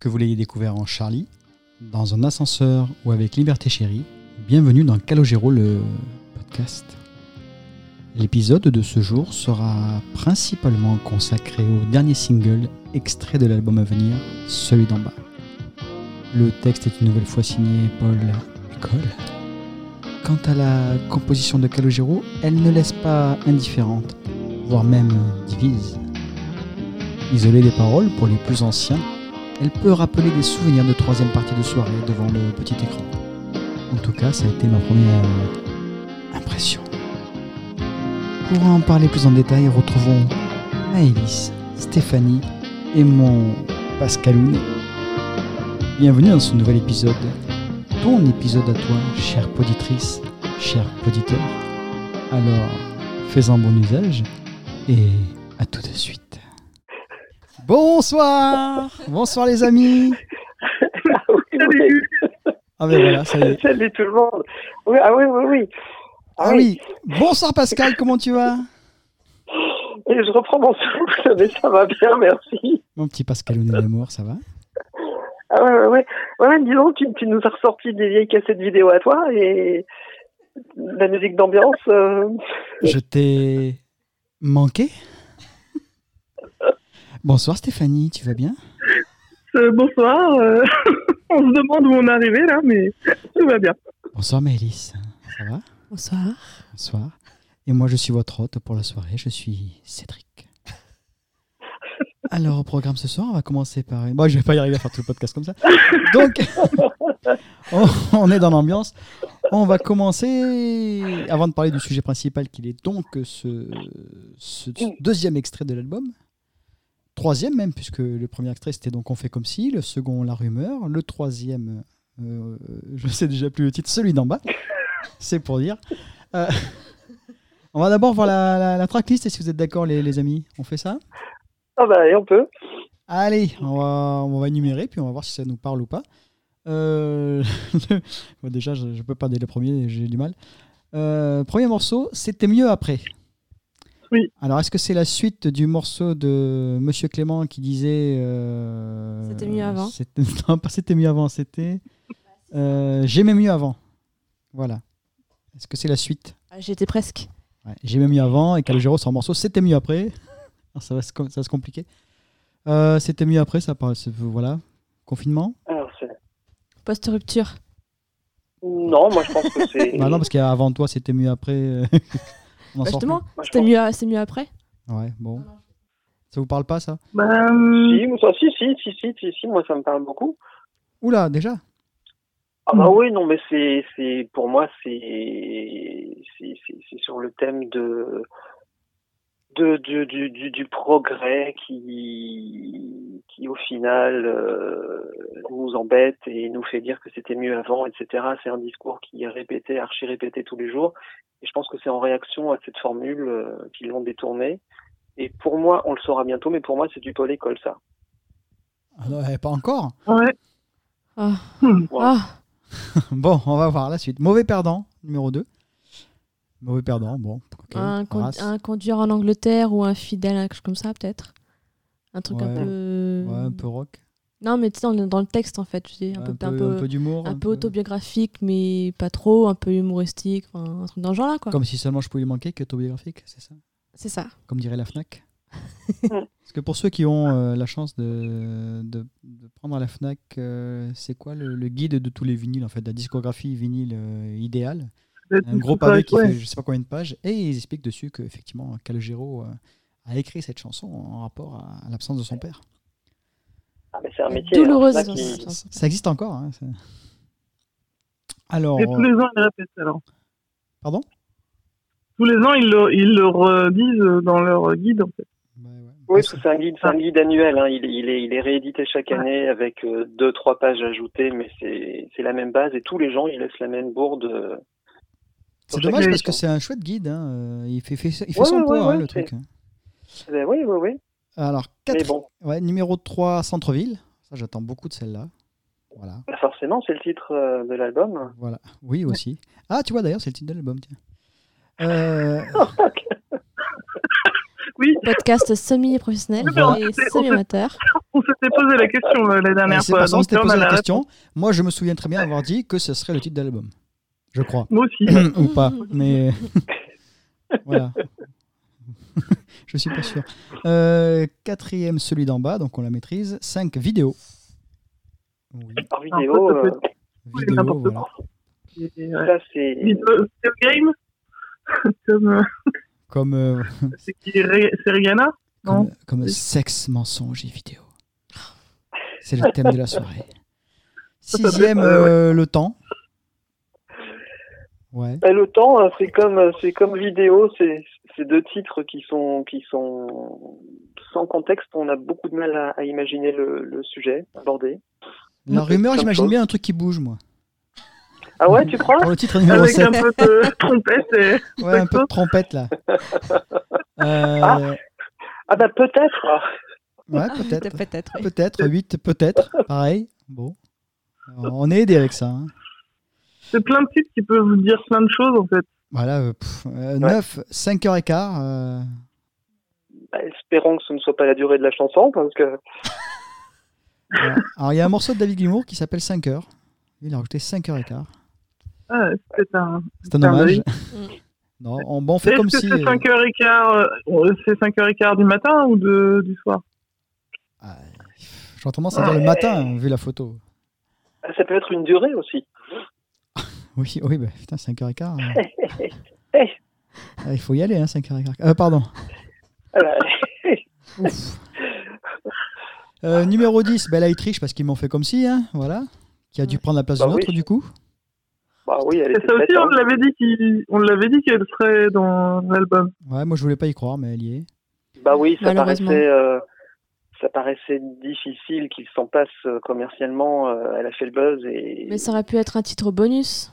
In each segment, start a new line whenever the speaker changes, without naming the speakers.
Que vous l'ayez découvert en Charlie, dans un ascenseur ou avec Liberté Chérie, bienvenue dans Calogero le podcast. L'épisode de ce jour sera principalement consacré au dernier single extrait de l'album à venir, celui d'en bas. Le texte est une nouvelle fois signé Paul École. Quant à la composition de Calogero, elle ne laisse pas indifférente, voire même divise. Isolée des paroles pour les plus anciens, elle peut rappeler des souvenirs de troisième partie de soirée devant le petit écran. En tout cas, ça a été ma première impression. Pour en parler plus en détail, retrouvons Maëlys, Stéphanie et mon Pascalounet. Bienvenue dans ce nouvel épisode. Ton épisode à toi, chère poditrice, cher poditeur. Alors, fais-en bon usage et à tout de suite. Bonsoir Bonsoir les amis
Salut
Ah ben voilà, ça y est.
Salut tout le monde oui, Ah oui, oui, oui.
Ah oui Bonsoir Pascal, comment tu vas?
Et je reprends mon souffle, mais ça va bien, merci.
Mon petit Pascal d'amour, ça va?
Ah ouais, ouais, ouais. Ouais, ouais, dis donc, tu, tu nous as ressorti des vieilles cassettes vidéo à toi et la musique d'ambiance. euh,
Je t'ai manqué? Bonsoir Stéphanie, tu vas bien?
Euh, bonsoir. euh, on se demande où on est arrivé là, mais tout va bien.
Bonsoir Maëlys, ça va?
Bonsoir.
Bonsoir. Et moi je suis votre hôte pour la soirée, je suis Cédric. Alors au programme ce soir, on va commencer par... Moi je vais pas y arriver à faire tout le podcast comme ça. Donc, on, est dans l'ambiance. On va commencer, avant de parler du sujet principal, qu'il est donc ce, ce deuxième extrait de l'album. Troisième même, puisque le premier extrait c'était donc On fait comme si, le second La rumeur, le troisième, euh, je sais déjà plus le titre, celui d'en bas. C'est pour dire. Euh, on va d'abord voir la, la, la tracklist, et si vous êtes d'accord les, les amis, on fait ça?
Ah bah, et on peut.
Allez, on va, on va énumérer, puis on va voir si ça nous parle ou pas. Euh, bon, déjà, je ne peux pas dès le premier, j'ai du mal. Euh, premier morceau, c'était mieux après.
Oui.
Alors, est-ce que c'est la suite du morceau de Monsieur Clément qui disait. euh,
C'était mieux avant.
Non, pas c'était mieux avant, c'était. euh, J'aimais mieux avant. Voilà. Est-ce que c'est la suite?
Ah, J'étais presque.
Ouais, J'aimais mieux avant et Calogero, son morceau, c'était mieux après. Alors, ça, va se, com- ça va se compliquer. Euh, c'était mieux après, ça paraît. Voilà. Confinement?
Alors, c'est-
Post-rupture.
non, moi je pense que c'est.
Bah non, parce qu'avant toi, c'était mieux après. Euh,
Bah, justement, c'était mieux, c'est mieux après.
Ouais, bon. Ça vous parle pas, ça?
Bah, hum,
Si, moi, ça- si, si, si, si, si, si, moi ça me parle beaucoup.
Oula, déjà?
Ah bah oui, non, mais c'est, c'est, pour moi, c'est, c'est, c'est, c'est sur le thème de, de, du, du, du, du progrès qui, qui au final euh, nous embête et nous fait dire que c'était mieux avant, etc. C'est un discours qui est répété, archi répété tous les jours. Et je pense que c'est en réaction à cette formule euh, qu'ils l'ont détournée. Et pour moi, on le saura bientôt, mais pour moi, c'est du Paul École, ça.
ah non, Pas encore
ouais.
Ah.
Ouais.
Ah.
Bon, on va voir la suite. Mauvais perdant, numéro 2. Mauvais perdant, bon.
un, con- un conduire en Angleterre ou un fidèle, quelque chose comme ça, peut-être. Un truc un peu.
Ouais, un peu rock.
Non, mais tu sais, dans, le- dans le texte, en fait, tu sais, un,
Ouais,
peu, un peu,
d'humour.
un peu autobiographique, mais pas trop, un peu humoristique, enfin, un truc dans ce genre-là, quoi.
Comme si seulement je pouvais lui manquer que autobiographique, c'est ça?
C'est ça.
Comme dirait la FNAC. Parce que pour ceux qui ont euh, la chance de, de, de prendre à la FNAC, euh, c'est quoi le, le guide de tous les vinyles, en fait, la discographie vinyle euh, idéale? Un gros pavé qui
ouais.
fait je sais pas combien de pages, et ils expliquent dessus qu'effectivement, Calogero euh, a écrit cette chanson en rapport à, l'absence de son père.
Ah, mais c'est un métier.
Douloureuse,
hein, ça qui-
existe encore. hein, ça. Alors,
Et tous les ans, ils répètent alors.
pardon?
Tous les ans, ils le, ils le redisent dans leur guide, en fait.
Ouais, ouais.
Oui, c'est un guide, c'est un guide annuel. Hein. Il, est- il est, il est réédité chaque année avec euh, deux, trois pages ajoutées, mais c'est, c'est la même base et tous les gens, ils laissent la même bourde.
C'est dommage parce que c'est un chouette guide. hein, euh, Il fait, fait- il fait
Ouais,
son
ouais,
poids,
ouais,
hein, le truc.
Eh oui, oui, oui.
Alors,
Mais
quatre-
bon,
ouais, numéro 3, Centre-Ville. Ça, j'attends beaucoup de celle-là. Voilà.
bah, forcément, c'est le titre euh, de l'album.
voilà. Oui, aussi. Ah, tu vois, d'ailleurs, c'est le titre de l'album. tiens. Euh,
Oui,
Podcast semi-professionnel
on
et
on
semi-amateur.
on s'était posé la question la dernière
C'est
fois. donc là, on
posé la question. Moi, je me souviens très bien avoir dit que ce serait le titre de l'album. Je crois.
Moi aussi.
Ou pas. Mais voilà. je suis pas sûr. Euh, quatrième, celui d'en bas, donc on la maîtrise. 5 vidéos. Oui,
Par
Ah,
vidéo,
ça peut
euh,
vidéo, voilà.
Et, ouais.
ça c'est.
Video video game Comme. euh,
Comme, euh,
C'est c'est Rihanna? Non?
comme, comme
Oui.
sexe, mensonge et vidéo. C'est le thème de la soirée.
Ça, ça
Sixième,
ouais.
euh, le temps. Ouais.
Le temps, hein, c'est comme c'est comme vidéo, c'est c'est deux titres qui sont qui sont sans contexte. On a beaucoup de mal à, à imaginer le, le sujet abordé.
La rumeur, j'imagine bien un truc qui bouge, moi.
Ah ouais, tu crois
Pour le titre numéro
Avec
7.
un peu de trompette et.
Ouais, un peu de trompette, là. Euh,
Ah. Ah bah peut-être.
ouais, peut-être.
Peut-être, oui.
Peut-être, 8, peut-être. Pareil. Bon. On est aidé avec ça. hein.
C'est plein de titres qui peuvent vous dire plein de choses en fait.
Voilà, euh, pff, euh, 9, 5h15. euh,
Bah, espérons que ce ne soit pas la durée de la chanson parce que
voilà. Alors, il y a un morceau de David Gilmour qui s'appelle 5 heures. Il a rajouté 5h15.
Ah, c'est un.
C'est un
Clin
hommage.
d'œil.
Non, on, bon, on fait
Est-ce
comme
que
si.
c'est
euh,
5h15 euh, c'est 5h15 du matin ou de, du soir?
Ah, J'aurais tendance à dire le matin, vu la photo.
ça peut être une durée aussi.
Oui, oui, bah, putain, 5h15. euh,
Eh,
ah, il faut y aller, hein, 5h15. Euh, pardon.
voilà.
Ouf. Euh, numéro 10, ben là, il triche parce qu'ils m'ont fait comme si, hein, voilà. Qui a dû prendre la place
Bah
d'une
oui.
autre, du coup.
Bah oui, elle
Et
était
ça aussi, on
hein.
l'avait dit qu'il- on l'avait dit qu'elle serait dans l'album.
Ouais, moi, je voulais pas y croire, mais elle y est.
Bah oui, ça paraissait, euh, ça paraissait difficile qu'il s'en passe euh, commercialement. elle a fait le buzz et.
Mais ça aurait pu être un titre bonus.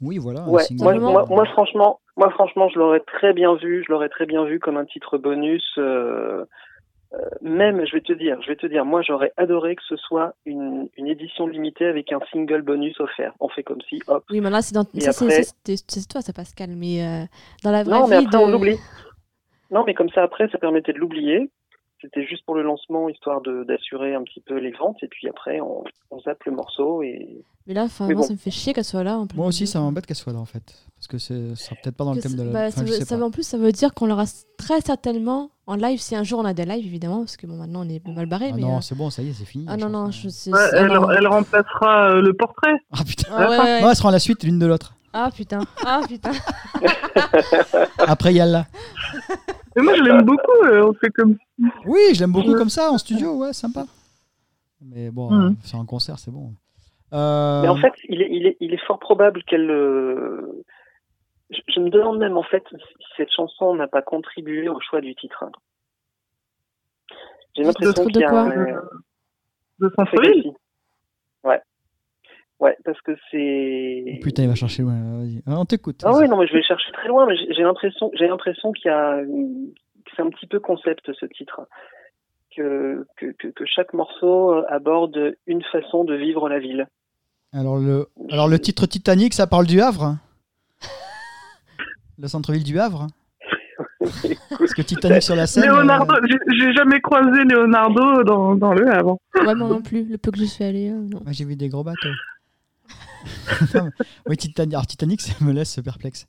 Oui, voilà.
Ouais, moi,
Simplement.
moi, moi, franchement, moi franchement, je l'aurais très bien vu, je l'aurais très bien vu comme un titre bonus. euh, euh, même, je vais te dire, je vais te dire, moi, j'aurais adoré que ce soit une, une édition limitée avec un single bonus offert. On fait comme si, hop.
Oui, mais là, c'est dans...
Après-
toi, ça Pascal. Mais euh, dans la vraie
Non, mais
vie
après,
de...
on l'oublie. Non, mais comme ça, après, ça permettait de l'oublier. C'était juste pour le lancement, histoire de- d'assurer un petit peu les ventes. Et puis après, on, on zappe le morceau. Et...
Mais là, enfin,
Mais
moi,
bon.
ça me fait chier qu'elle soit là. en
Moi aussi, ça m'embête qu'elle soit là, en fait. Parce que c'est- ça sera peut-être pas dans le thème de
ça-
la.
bah,
enfin,
ça veut- ça en plus, ça veut dire qu'on l'aura très certainement en live si un jour on a des lives, évidemment, parce que bon, maintenant on est mal barré.
Ah
mais,
non,
euh,
c'est bon, ça y est, c'est fini.
ah non, non, je sais.
Ouais, elle, elle remplacera euh, le portrait.
Ah putain.
Ah ouais, ouais.
Non, elles seront à la suite l'une de l'autre.
Ah putain, ah putain.
Après, il y a là.
Mais moi, je l'aime beaucoup. euh, on fait comme.
Oui, je l'aime beaucoup comme ça, en studio, ouais, sympa. Mais bon,
Mhm.
euh, c'est un concert, c'est bon. Euh,
Mais en fait, il est, il est, il est fort probable qu'elle. euh, Je, je me demande même, en fait, si cette chanson n'a pas contribué au choix du titre. J'ai l'impression
De
qu'il y a.
quoi
un-
De, de centre-ville.
Ouais. Parce que c'est.
oh, putain, il va chercher loin. Vas-y. Ah, on t'écoute.
Ah oui, non, mais je vais chercher très loin, mais j'ai l'impression, j'ai l'impression qu'il y a, que c'est un petit peu concept ce titre, que, que, que, que chaque morceau euh, aborde une façon de vivre la ville.
Alors le, alors le titre Titanic, ça parle du Havre hein? Le centre-ville du Havre hein? Parce que Titanic sur la scène.
Leonardo,
euh,
j'ai- jamais croisé Leonardo dans, dans le Havre.
Ouais, moi non plus. Le peu que je suis allée, euh, non.
moi, j'ai vu des gros bateaux. Oui, Titanic, alors Titanic, ça me laisse perplexe.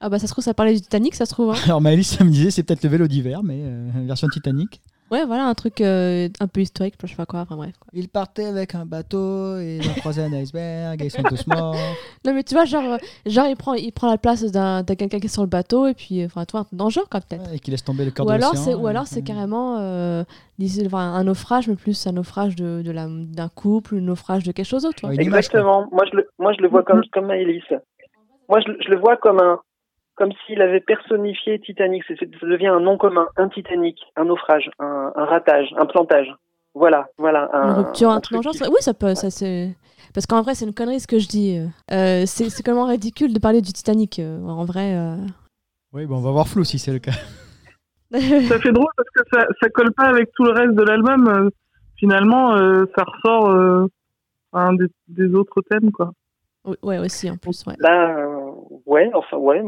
Ah bah ça se trouve, ça parlait du Titanic, ça se trouve. Hein.
Alors Maëlys, ça me disait, c'est peut-être le vélo d'hiver, mais euh, version Titanic.
Ouais, voilà, un truc euh, un peu historique, je sais pas quoi, enfin bref. quoi.
Ils partaient avec un bateau et ils ont croisé un iceberg et ils sont tous morts.
Non mais tu vois, genre, genre il, prend, il prend la place d'un d'un quelqu'un qui est sur le bateau, et puis, enfin, toi, un genre, quoi, peut-être.
Ouais, et qui laissent tomber le cœur
Ou
de
alors,
l'océan,
c'est, ou alors c'est carrément euh, un naufrage, mais plus un naufrage de, de la, d'un couple, un naufrage de quelque chose d'autre. tu vois.
Ouais, image.
Exactement. Moi, je le, moi, je le vois comme, comme Maëlys. Moi, je le vois comme un, comme s'il avait personnifié Titanic. C'est, c'est- ça devient un nom commun, un Titanic, un naufrage, un, un ratage, un plantage. Voilà, voilà. Un,
Une rupture, un, truc genre. Oui, ça peut, ça c'est. Parce qu'en vrai, c'est une connerie ce que je dis. euh. C'est, comment ridicule de parler du Titanic. euh, En vrai. euh.
Oui, bon, on va voir flou si c'est le cas.
Ça fait drôle parce que ça, ça colle pas avec tout le reste de l'album. Finalement, euh, ça ressort euh, un des, des autres thèmes, quoi.
Oui, ouais, aussi, en plus, ouais.
Là, euh, ouais, enfin, ouais.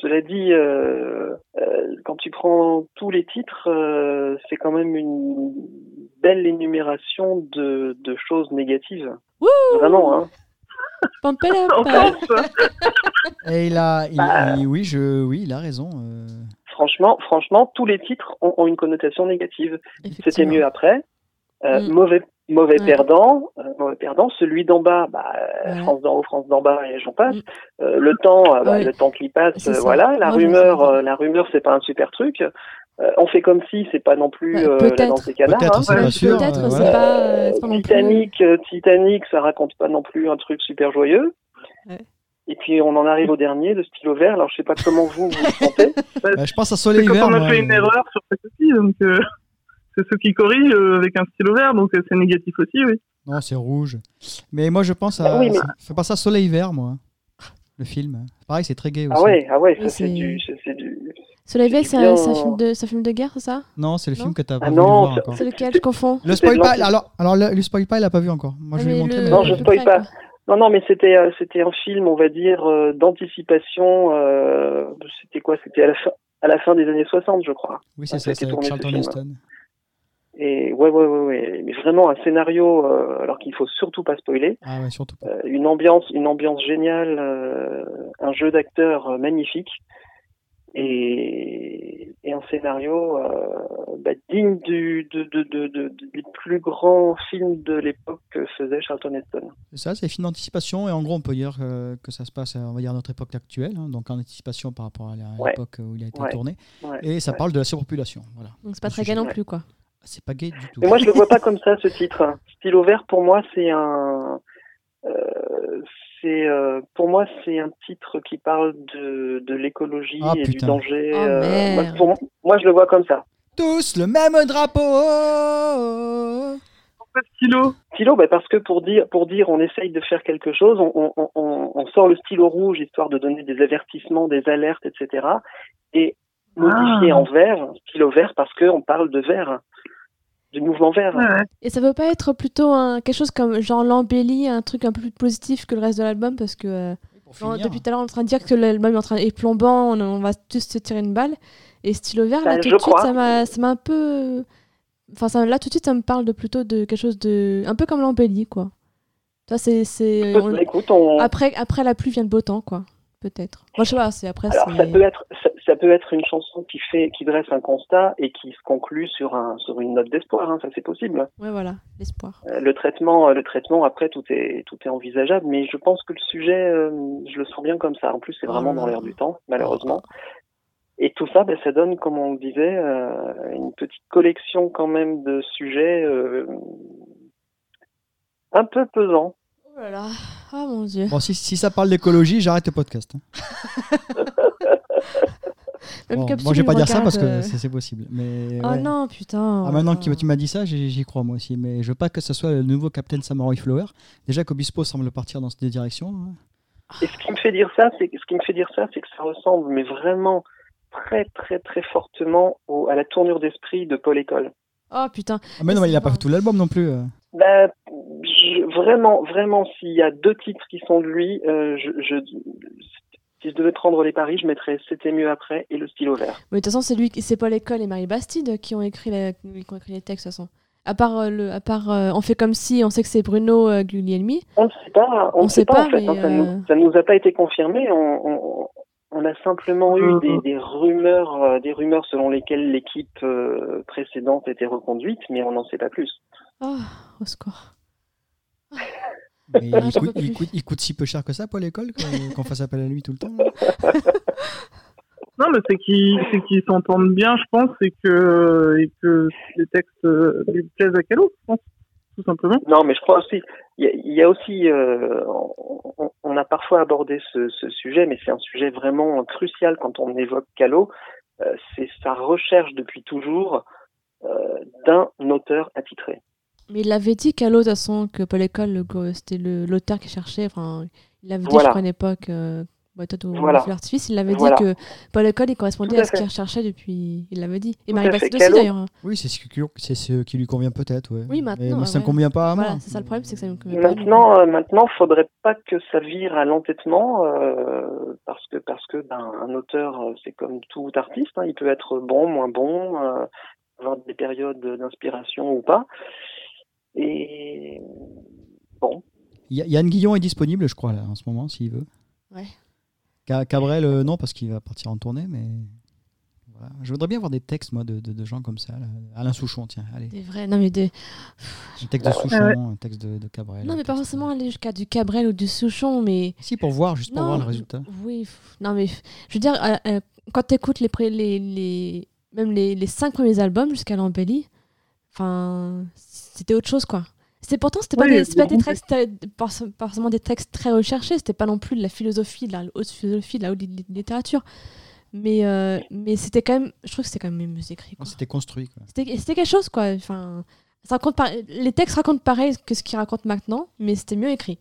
Cela dit, euh, euh, quand tu prends tous les titres, euh, c'est quand même une belle énumération de, de choses négatives.
Wouh
Vraiment, hein.
Et il a, il-
Bah.
il- oui, je, oui, il a raison. euh.
Franchement, franchement, tous les titres ont, ont une connotation négative. C'était mieux après. Euh,
Mm.
Mauvais, mauvais
Ouais.
perdant, euh, mauvais perdant. Celui d'en bas, bah,
Ouais.
France d'en haut, France d'en bas, et j'en passe.
Mm.
Euh, le temps, euh, bah,
Ouais.
le temps qui passe, euh, voilà. La rumeur, euh, la rumeur, c'est pas un super truc. Euh, on fait comme si, c'est pas non plus euh, la danse des canards.
Peut-être,
hein.
c'est
Ouais,
pas sûr.
Peut-être,
euh,
c'est
voilà.
pas, euh, pas non.
Titanic, euh, Titanic, ça raconte pas non plus un truc super joyeux.
Ouais.
Et puis on en arrive au dernier, le stylo vert. Alors je sais pas comment vous vous sentez.
Bah, je pense à Soleil
quand
Vert.
on a fait une
euh.
erreur sur ce donc euh, c'est ceux qui corrigent euh, avec un stylo vert, donc c'est négatif aussi, oui.
Non, c'est rouge. Mais moi, je pense à.
Ah oui, mais-
ça fait penser à Soleil Vert, moi. Le film. Pareil, c'est très gay aussi.
Ah ouais, ah ouais, ça c'est
c'est-
du, c'est c'est du.
Soleil Vert,
C'est
c'est
bien.
un, c'est un film de, c'est un film de guerre, c'est ça?
Non, c'est le
Non
film que t'as pas
Ah
voulu
non, c'est-
encore.
C'est lequel? Je confonds.
Le
C'était
spoil pas. Alors, alors le, le spoil pas, il a pas vu encore. Moi, je
Ah,
vais lui
mais
montrer.
le-
mais-
Non, je spoil pas. Non, non, mais c'était euh, c'était un film, on va dire, euh, d'anticipation. euh, c'était quoi? C'était à la fin à la fin des années 60, je crois.
Oui, c'est
Ah,
ça,
ça
c'est
tourné, ce
Charlton. Heston.
Et ouais, ouais, ouais, ouais. Mais vraiment un scénario, euh, alors qu'il faut surtout pas spoiler.
Ah ouais, surtout pas.
Euh, une ambiance, une ambiance géniale, euh, un jeu d'acteurs magnifique et, et un scénario euh, bah, digne du, de, de, de, de- des plus grands films de l'époque que faisait Charlton Heston.
C'est ça, c'est film d'anticipation. Et en gros, on peut dire que, que ça se passe, on va dire, à notre époque actuelle. hein, donc en anticipation par rapport à
Ouais.
l'époque où il a été
Ouais.
tourné.
Ouais.
Et ça
Ouais.
parle de la surpopulation. Voilà.
Donc c'est pas très gay non plus, quoi.
C'est pas gay du tout.
Mais moi, je le vois pas comme ça, ce titre. Stylo vert, pour moi, c'est un. euh, c'est euh, pour moi c'est un titre qui parle de, de l'écologie
Ah,
et du danger.
Oh,
euh, moi, pour moi- moi, je le vois comme ça.
Tous le même drapeau
Pourquoi stylo?
Stylo, bah parce que pour dire, pour dire, on essaye de faire quelque chose, on, on, on, on sort le stylo rouge histoire de donner des avertissements, des alertes, etc. Et modifier
Ah.
en vert, stylo vert, parce que on parle de vert, du mouvement vert.
Ouais.
Et ça peut pas être plutôt un, quelque chose comme genre l'embellie, un truc un peu plus positif que le reste de l'album parce que euh, depuis tout à l'heure on est en train de dire que l'album est en train est plombant, on, on va tous se tirer une balle. Et stylo vert là
Bah,
tout de suite
crois.
ça m'a ça m'a un peu, enfin ça, là tout de suite ça me parle de plutôt de quelque chose de un peu comme l'embellie quoi. Toi c'est c'est on-
écoute, on,
après après la pluie vient le beau temps quoi peut-être. Moi je sais pas c'est après
alors ça peut être, ça, ça peut être une chanson qui fait, qui dresse un constat et qui se conclut sur un, sur une note d'espoir. Hein, ça c'est possible.
ouais voilà l'espoir.
Euh, Le traitement, euh, le traitement après tout est, tout est envisageable, mais je pense que le sujet, euh, je le sens bien comme ça. En plus, c'est vraiment dans
là.
l'air du temps, malheureusement. Et tout ça, ben, ça donne, comme on le disait, euh, une petite collection quand même de sujets euh, un peu pesants.
Oh là là ah mon dieu.
Bon, si, si ça parle d'écologie, j'arrête le podcast. hein.
Même
Bon,
Capsule
moi, je vais pas dire ça parce que
regarde, euh,
c'est c'est possible. Mais
Oh
ouais.
non putain.
Ah, maintenant que tu m'as dit ça, j'y j'y crois moi aussi. Mais je veux pas que ce soit le nouveau Captain Samurai Flower. Déjà qu'Obispo semble partir dans cette direction. hein.
Et ce qui me fait dire ça, c'est ce qui me fait dire ça, c'est que ça ressemble, mais vraiment très très très fortement au- à la tournure d'esprit de Paul École.
Oh putain.
Ah, mais non,
Mais
il a pas- fait tout l'album non plus. euh.
Bah, je- vraiment, vraiment, s'il y a deux titres qui sont de lui, euh, je, je, si je devais prendre les paris, je mettrais C'était mieux après et le stylo vert.
Mais de toute façon, c'est lui, c'est Paul École et Marie Bastide qui ont écrit, la- qui ont écrit les textes de toute façon. À part, euh, le, à part euh, on fait comme si, on sait que c'est Bruno euh, Guglielmi.
On ne sait pas, on
On
ne
sait
sait pas,
pas,
en fait. hein, ça, nous, ça nous a pas été confirmé. On, on, on a simplement eu
Mhm.
des, des rumeurs, euh, des rumeurs selon lesquelles l'équipe euh, précédente était reconduite, mais on n'en sait pas plus.
Oh, au secours.
Mais
Ah,
il, coûte,
peux
il,
plus.
coûte, il coûte si peu cher que ça pour l'école qu'on qu'on fasse appel à lui tout le temps.
Non, mais c'est qu'ils c'est qu'ils s'entendent bien, je pense, et que, et que les textes euh, lui plaisent à Calo, je pense, tout simplement.
Non, mais je crois aussi, il y a, il y a aussi, euh, on, on a parfois abordé ce, ce sujet, mais c'est un sujet vraiment crucial quand on évoque Calo. Euh, c'est sa recherche depuis toujours euh, d'un auteur attitré.
Mais il l'avait dit qu'à l'autre, de toute façon, que Paul École, c'était le- l'auteur qui cherchait. Enfin, il l'avait dit,
Voilà.
je crois, à une époque, euh, bah,
Voilà.
feu d'artifice, il l'avait
Voilà.
dit que Paul École, il correspondait
Tout à
à ce qu'il recherchait depuis. Il l'avait dit. Et
Tout
Marie. Bastide aussi, d'ailleurs.
Oui, c'est ce, qui- c'est ce qui lui convient peut-être. Ouais.
Oui, maintenant,
Mais moi, ça ne
ouais.
convient pas à moi.
Voilà, c'est ça le problème, c'est que ça me convient pas.
Maintenant, euh, maintenant, faudrait pas que ça vire à l'entêtement, euh, parce que parce que ben, un auteur, euh, c'est comme tout artiste, hein, il peut être bon, moins bon. euh, avoir des périodes d'inspiration ou pas. Et bon.
Yann Guillon est disponible, je crois, là, en ce moment, s'il veut.
Ouais.
Cabrel, euh, non, parce qu'il va partir en tournée, mais. Je voudrais bien voir des textes, moi, de, de, gens comme ça. Alain Souchon, tiens, allez.
Des vrais, non, mais des.
Un texte de Souchon, un texte de, Cabrel.
Non, mais pas forcément aller jusqu'à du Cabrel ou du Souchon, mais.
Si, pour voir, juste pour voir le résultat.
Oui, non, mais je veux dire, euh, euh, quand tu écoutes les, les, les, même les, les cinq premiers albums jusqu'à l'embellie, enfin, c'était autre chose, quoi. C'était pourtant, c'était pas, des, pas des textes, forcément des textes très recherchés, c'était pas non plus de la philosophie, de la haute philosophie, de la haute littérature. Mais, euh, mais c'était quand même, je trouve que c'était quand même mieux écrit.
C'était construit.
C'était quelque chose, quoi. Enfin, ça raconte Les textes racontent pareil que ce qu'ils racontent maintenant, mais c'était mieux écrit.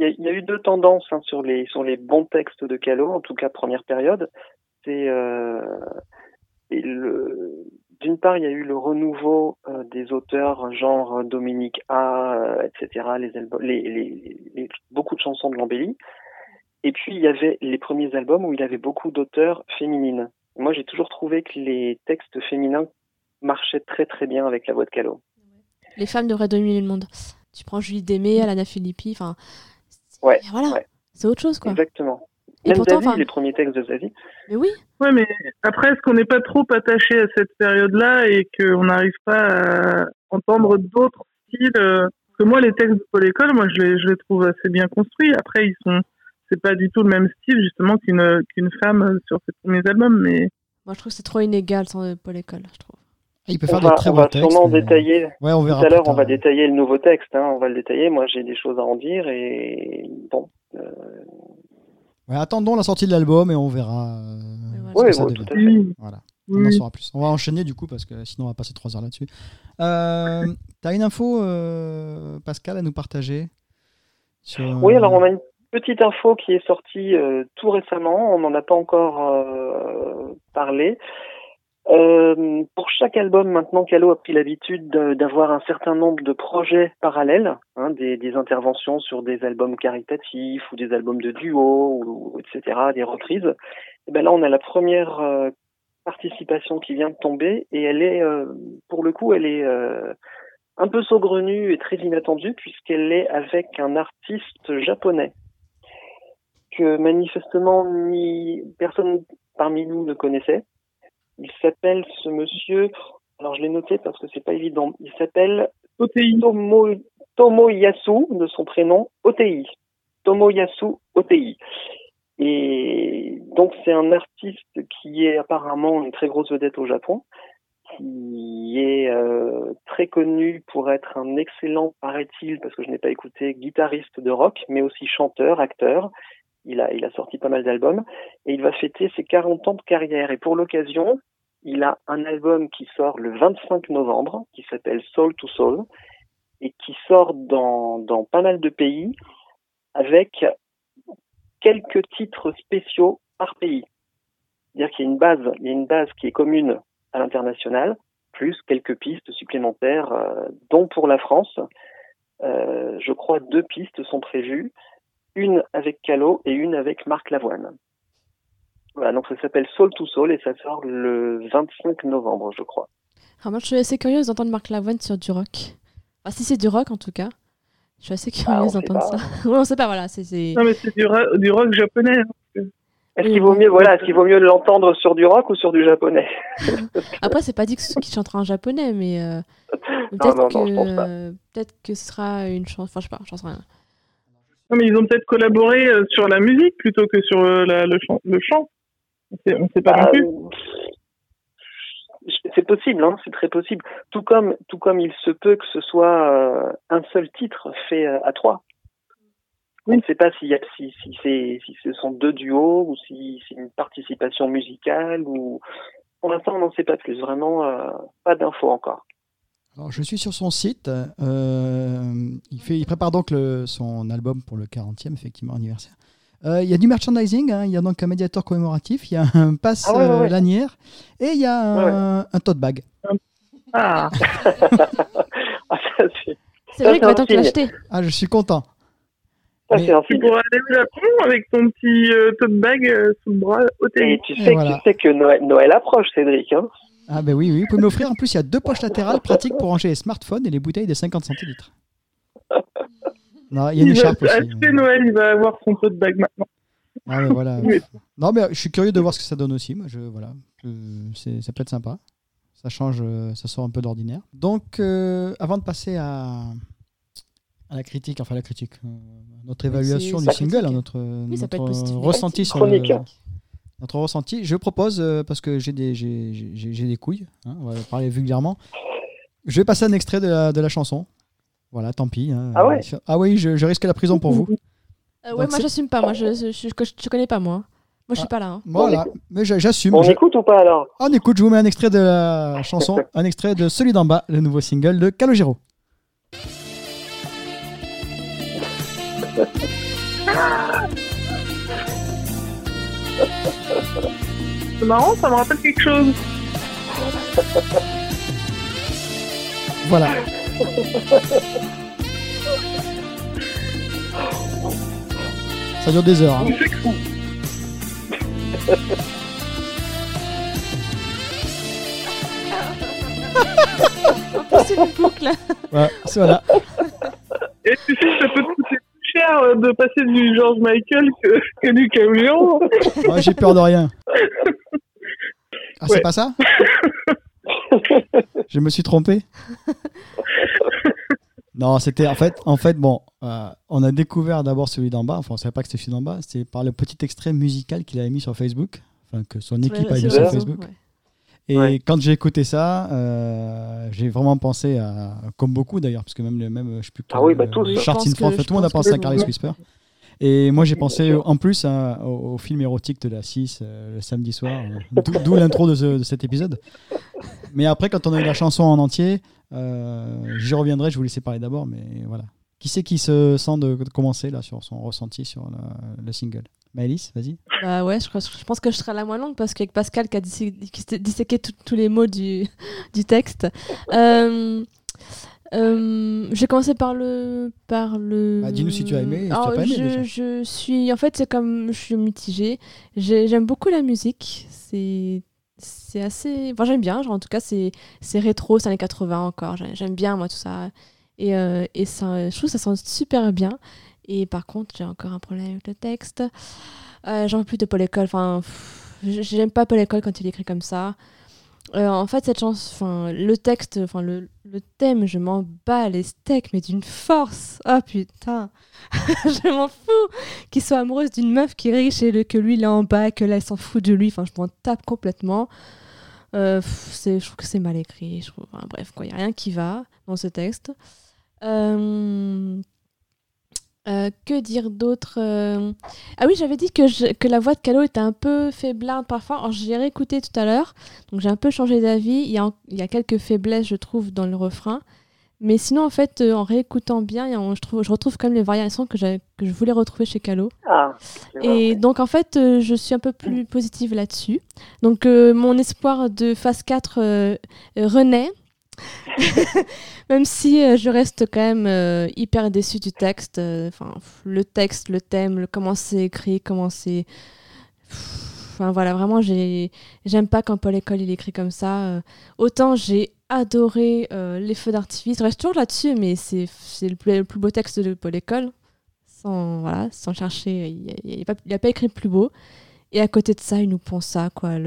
Il y, a eu deux tendances hein, sur, les, sur les bons textes de Calo, en tout cas première période. C'est euh, le, d'une part, il y a eu le renouveau euh, des auteurs genre Dominique A, euh, etc., les, les, les, beaucoup de chansons de l'embellie. Et puis, il y avait les premiers albums où il avait beaucoup d'auteurs féminines. Moi, j'ai toujours trouvé que les textes féminins marchaient très très bien avec la voix de Calo.
Les femmes devraient dominer le monde. Tu prends Julie Démé, Alana Filippi, enfin.
Ouais.
Voilà. C'est autre chose, quoi.
Exactement. Même pourtant, les premiers textes de Zazie.
Mais oui.
Ouais, mais après, est-ce qu'on n'est pas trop attaché à cette période-là et qu'on n'arrive pas à entendre d'autres styles euh, que moi, les textes de Paul École, moi, je les, je les trouve assez bien construits. Après, ils sont, c'est pas du tout le même style, justement, qu'une qu'une femme sur ses premiers albums, mais.
Moi, je trouve que c'est trop inégal sans Paul École, je trouve.
Ah, il peut faire on va, très
on
va
sûrement détailler. Ouais, on verra Tout à l'heure, on va détailler le nouveau texte. Hein, on va le détailler. Moi, j'ai des choses à en dire et bon. Euh,
attendons la sortie de l'album et on verra.
Euh, oui, ça tout à fait.
Voilà. On en saura plus. On va enchaîner du coup parce que sinon on va passer trois heures là-dessus. Euh, tu as une info, euh, Pascal, à nous partager
Oui, alors on a une petite info qui est sortie tout récemment. On n'en a pas encore parlé. Euh, pour chaque album, maintenant, Calo a pris l'habitude d'avoir un certain nombre de projets parallèles, hein, des, des, interventions sur des albums caritatifs ou des albums de duo, ou, etc., des reprises. Et ben là, on a la première euh, participation qui vient de tomber et elle est, euh, pour le coup, elle est un peu saugrenue et très inattendue puisqu'elle est avec un artiste japonais que manifestement ni personne parmi nous ne connaissait. Il s'appelle ce monsieur, alors je l'ai noté parce que c'est pas évident. Il s'appelle Tomo, Tomoyasu de son prénom Otei. Tomoyasu Otei. Et donc c'est un artiste qui est apparemment une très grosse vedette au Japon, qui est euh, très connu pour être un excellent, paraît-il, parce que je n'ai pas écouté, guitariste de rock, mais aussi chanteur, acteur. Il a, il a sorti pas mal d'albums et il va fêter ses 40 ans de carrière. Et pour l'occasion, il a un album qui sort le 25 novembre, qui s'appelle Soul to Soul, et qui sort dans, dans pas mal de pays, avec quelques titres spéciaux par pays. C'est-à-dire qu'il y a une base, il y a une base qui est commune à l'international, plus quelques pistes supplémentaires, euh, dont pour la France, euh, je crois deux pistes sont prévues, une avec Calo et une avec Marc Lavoine. Voilà, donc ça s'appelle Soul to Soul et ça sort le 25 novembre, je crois.
Alors moi, je suis assez curieuse d'entendre Marc Lavoine sur du rock. Enfin, si c'est du rock, en tout cas. Je suis assez bah, curieuse d'entendre ça. oui, on sait pas, voilà. C'est,
Non, mais c'est du, du, rock japonais.
Hein, est-ce qu'il vaut mieux, voilà, est-ce qu'il vaut mieux l'entendre sur du rock ou sur du japonais?
Après, c'est pas dit qu'il chantera en japonais, mais euh, peut-être que peut-être que ce sera une chanson. Enfin, je sais pas, j'en sais rien.
Non, mais ils ont peut-être collaboré euh, sur la musique plutôt que sur euh, le, chant, le chant. On ne sait pas non bah, plus.
C'est possible, hein, c'est très possible. Tout comme, tout comme il se peut que ce soit euh, un seul titre fait à trois. On ne sait pas si, si, si, si ce sont deux duos ou si c'est une participation musicale ou. Pour l'instant, on n'en sait pas plus. Vraiment, euh, pas d'infos encore.
Alors, je suis sur son site. il, fait, il prépare donc le, son album pour le 40e, effectivement, anniversaire. Euh, il y a du merchandising, hein. il y a donc un médiateur commémoratif, il y a un pass ah euh, lanière et il y a un, un tote bag.
Ah,
ah
C'est vrai qu'il va te l'acheter.
Ah, je suis content.
Mais... Tu pourras aller au Japon avec ton petit euh, tote bag sous le bras au
Et tu sais, que Noël, Noël, approche, Cédric. Hein
Ah ben oui, oui, vous pouvez m'offrir. En plus, il y a deux poches latérales pratiques pour ranger les smartphones et les bouteilles de 50 centilitres. Non, il y a une écharpe aussi.
acheter Noël, il va avoir son pot de bague maintenant.
Ah, mais voilà.
Oui.
Non, mais je suis curieux de voir ce que ça donne aussi. Moi, je, voilà, Je- c'est, ça peut être sympa. Ça change, euh, ça sort un peu d'ordinaire. Donc, euh, avant de passer à, à la critique, enfin la critique, euh, notre évaluation du single,
critique.
notre,
Oui, ça peut être
notre ressenti sur le. Notre ressenti, je propose, euh, parce que j'ai des, j'ai, j'ai- j'ai des couilles, hein, on va parler vulgairement, je vais passer un extrait de la, de la chanson. Voilà, tant pis. hein.
Ah ouais?
Ah oui, je, je risque la prison pour vous.
Euh,
Donc
ouais, moi
c'est-
j'assume pas. Moi je, je, je, je connais pas moi. Moi je suis
Ah.
pas là. hein.
Voilà, mais j'a- j'assume.
On
je-
écoute ou pas alors?
On écoute, je vous mets un extrait de la chanson, un extrait de Celui d'en bas, le nouveau single de Calogero.
C'est marrant, ça me rappelle quelque chose.
Voilà. Ça dure des heures. hein.
C'est
une boucle.
Ouais, c'est voilà.
Et tu sais que ça peut te coûter euh, de passer du George Michael que, que du camion.
Moi, j'ai peur de rien. Ah, c'est
Ouais.
pas ça? Je me suis trompé? Non, c'était en fait, en fait bon, euh, on a découvert d'abord celui d'en bas, enfin on savait pas que c'était celui d'en bas, c'était par le petit extrait musical qu'il avait mis sur Facebook, enfin que son équipe a mis
Sur
Facebook.
ouais.
Et
Ouais.
quand j'ai écouté ça, euh, j'ai vraiment pensé à, comme beaucoup d'ailleurs, parce que même, le- même je sais plus
Ah oui, bah tous.
Pense
in France, tout le monde a pensé à Carles
oui.
Whisper. Et moi j'ai pensé en plus à- au, au film érotique de la 6 euh, le samedi soir, euh, d'où- l'intro de, ce- de cet épisode. Mais après, quand on a eu la chanson en entier, euh, j'y reviendrai, je vous laisser parler d'abord, mais voilà. Qui c'est qui se sent de, de commencer là sur son ressenti sur le single? Maëlys, vas-y.
Bah ouais, je, crois- je pense que je serai la moins longue parce qu'avec Pascal qui a disséqué tous les mots du, du texte. Euh, euh, J'ai commencé par le. Par le...
Bah, dis-nous si tu as aimé si tu as
Alors,
pas aimé,
je,
déjà.
je suis. En fait, c'est comme. Je suis mitigée. J'ai- J'aime beaucoup la musique. C'est. C'est assez. Enfin, j'aime bien. Genre, en tout cas, c'est rétro, c'est années 80 encore. J'ai- J'aime bien, moi, tout ça. Et, euh, et ça, je trouve que ça sonne super bien. Et par contre, j'ai encore un problème avec le texte. Euh, J'en veux plus de Paul École. Enfin, j'aime pas Paul École quand il écrit comme ça. Euh, en fait, cette chanson, enfin, le texte, enfin, le, le thème, je m'en bats les steaks, mais d'une force. Ah putain, je m'en fous qu'il soit amoureuse d'une meuf qui est riche et que lui il est en bas, que là elle s'en fout de lui. Enfin, je m'en tape complètement. Euh, je trouve que c'est mal écrit. Bref, quoi, il y a rien qui va dans ce texte. Euh, euh, que dire d'autre euh, Ah oui, j'avais dit que, je- que la voix de Calo était un peu faiblarde parfois. Alors, j'ai réécouté tout à l'heure, donc j'ai un peu changé d'avis. Il y, a, en- il y a quelques faiblesses, je trouve, dans le refrain. Mais sinon, en fait, euh, en réécoutant bien, je, trouve, je retrouve quand même les variations que, je voulais retrouver chez Calo.
Ah,
Et donc, en fait, euh, je suis un peu plus positive là-dessus. Donc, euh, mon espoir de phase 4 euh, euh, renaît. même si euh, je reste quand même euh, hyper déçue du texte. euh, Enfin, le texte, le thème, comment c'est écrit, comment c'est. Enfin, voilà, vraiment, j'ai- j'aime pas quand Paul École il écrit comme ça. autant j'ai adoré Les Feux d'artifice. Je reste toujours là-dessus, mais c'est le plus, beau texte de Paul École sans, voilà, sans chercher. Il il a pas écrit plus beau. Et à côté de ça, il nous pond ça, quoi.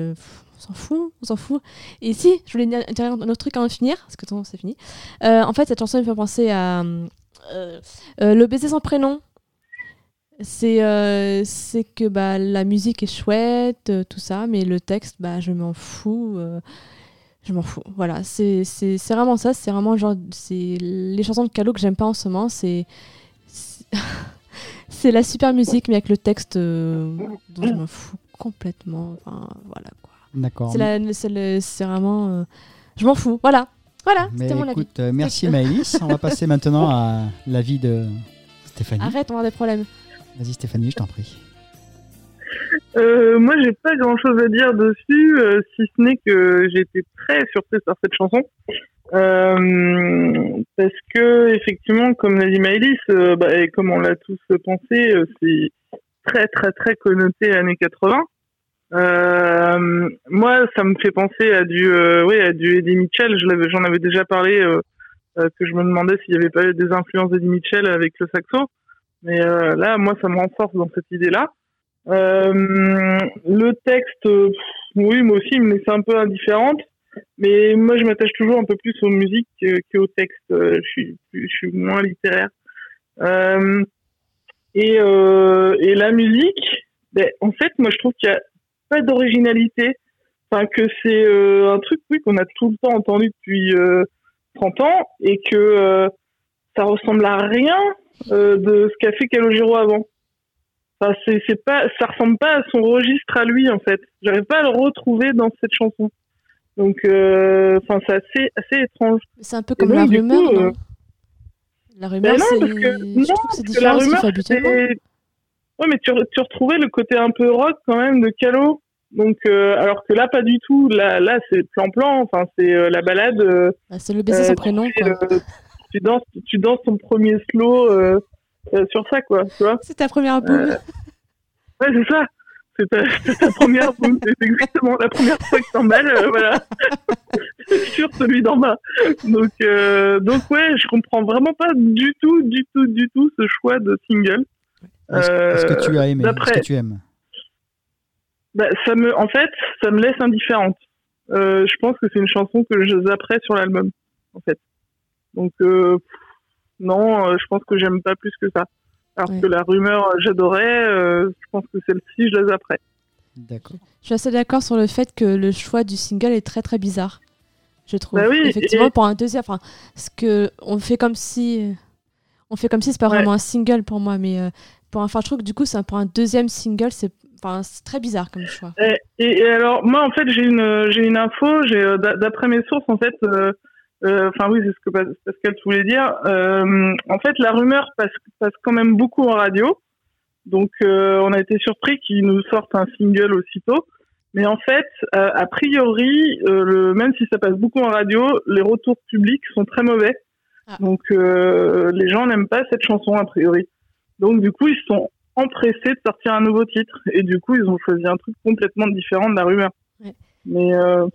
On s'en fout, on s'en fout. Et si, je voulais dire un autre truc avant de finir, parce que c'est fini. Euh, en fait, cette chanson me fait penser à euh, euh, Le baiser sans prénom. C'est euh, que bah, la musique est chouette, tout ça, mais le texte, bah, je m'en fous. je m'en fous. Voilà, c'est vraiment ça. C'est vraiment genre. Les chansons de Calo que j'aime pas en ce moment. C'est. la super musique, mais avec le texte dont je me fous complètement. Enfin, voilà.
D'accord.
C'est vraiment. euh, je m'en fous. Voilà. Voilà,
Mais
c'était mon avis.
écoute, euh, merci Maëlys. On va passer maintenant à l'avis de Stéphanie.
Arrête, on avoir des problèmes.
Vas-y Stéphanie, je t'en prie.
Euh, moi, j'ai pas grand chose à dire dessus, euh, si ce n'est que j'ai été très surprise par cette chanson. Euh, parce que, effectivement, comme l'a dit Maëlys, euh, bah, et comme on l'a tous pensé, euh, c'est très, très, très connoté années 80. Euh, moi, ça me fait penser à du, euh, oui, à du Eddie Mitchell. J'en avais déjà parlé, euh, euh, que je me demandais s'il n'y avait pas eu des influences d'Eddie Mitchell avec le saxo. Mais euh, là, moi, ça me renforce dans cette idée-là. Le texte, oui, moi aussi, il me laissait un peu indifférente. Mais moi, je m'attache toujours un peu plus aux musiques que- qu'au texte. Je suis, je suis moins littéraire. Et, et la musique, ben, en fait, moi, je trouve qu'il y a pas d'originalité. Enfin, que c'est euh, un truc, oui, qu'on a tout le temps entendu depuis euh, 30 ans et que euh, ça ressemble à rien euh, de ce qu'a fait Calogero avant. Enfin, c'est, c'est pas, ça ressemble pas à son registre à lui, en fait. J'arrive pas à le retrouver dans cette chanson. Donc, enfin, c'est assez, assez étrange.
C'est un peu comme
donc,
la rumeur,
coup,
non? La rumeur,
Ben non,
c'est.
parce que,
je
non, parce la rumeur, c'est- Ouais, mais tu, tu retrouvais le côté un peu rock quand même de Calo. Donc, euh, alors que là, pas du tout. Là, là c'est plan-plan. Enfin, c'est euh, la balade. euh,
Bah, c'est le baiser sans prénom, quoi.
tu danses, tu danses ton premier slow sur ça, quoi. Tu vois
C'est ta première boum.
Ouais, c'est ça. C'est ta, ta première boum. C'est exactement la première fois que t'emballes. voilà. sur celui d'en bas. Donc, donc ouais, je comprends vraiment pas du tout, du tout, du tout ce choix de single.
Est-ce que tu as aimé? Est-ce que tu aimes?
Bah, ça me, en fait, ça me laisse indifférente. Euh, je pense que c'est une chanson que je zapperai sur l'album, en fait. Donc, euh, non, euh, je pense que j'aime pas plus que ça. Alors
Ouais.
que la rumeur, euh, j'adorais. euh, je pense que celle-ci, je la zapperai.
D'accord.
Je suis assez d'accord sur le fait que le choix du single est très très bizarre. Je trouve.
Bah oui,
Effectivement,
et-
pour un deuxième, enfin, ce que on fait comme si, on fait comme si c'est pas
Ouais.
vraiment un single pour moi, mais euh, pour un, enfin, je trouve que du coup, c'est pour un deuxième single, c'est, enfin, c'est très bizarre comme choix.
Et, et- et alors, moi, en fait, j'ai une, j'ai une info. J'ai, euh, d'a- d'après mes sources, en fait, euh, euh, enfin oui, c'est ce que Pas- Pascal voulait dire. Euh, en fait, la rumeur passe, passe quand même beaucoup en radio. Donc, on a été surpris qu'ils nous sortent un single aussitôt. Mais en fait, a priori, le, même si ça passe beaucoup en radio, les retours publics sont très mauvais.
Ah.
Donc, les gens n'aiment pas cette chanson, a priori. Donc, du coup, ils sont empressés de sortir un nouveau titre. Et du coup, ils ont choisi un truc complètement différent de la rumeur.
Ouais.
Mais euh,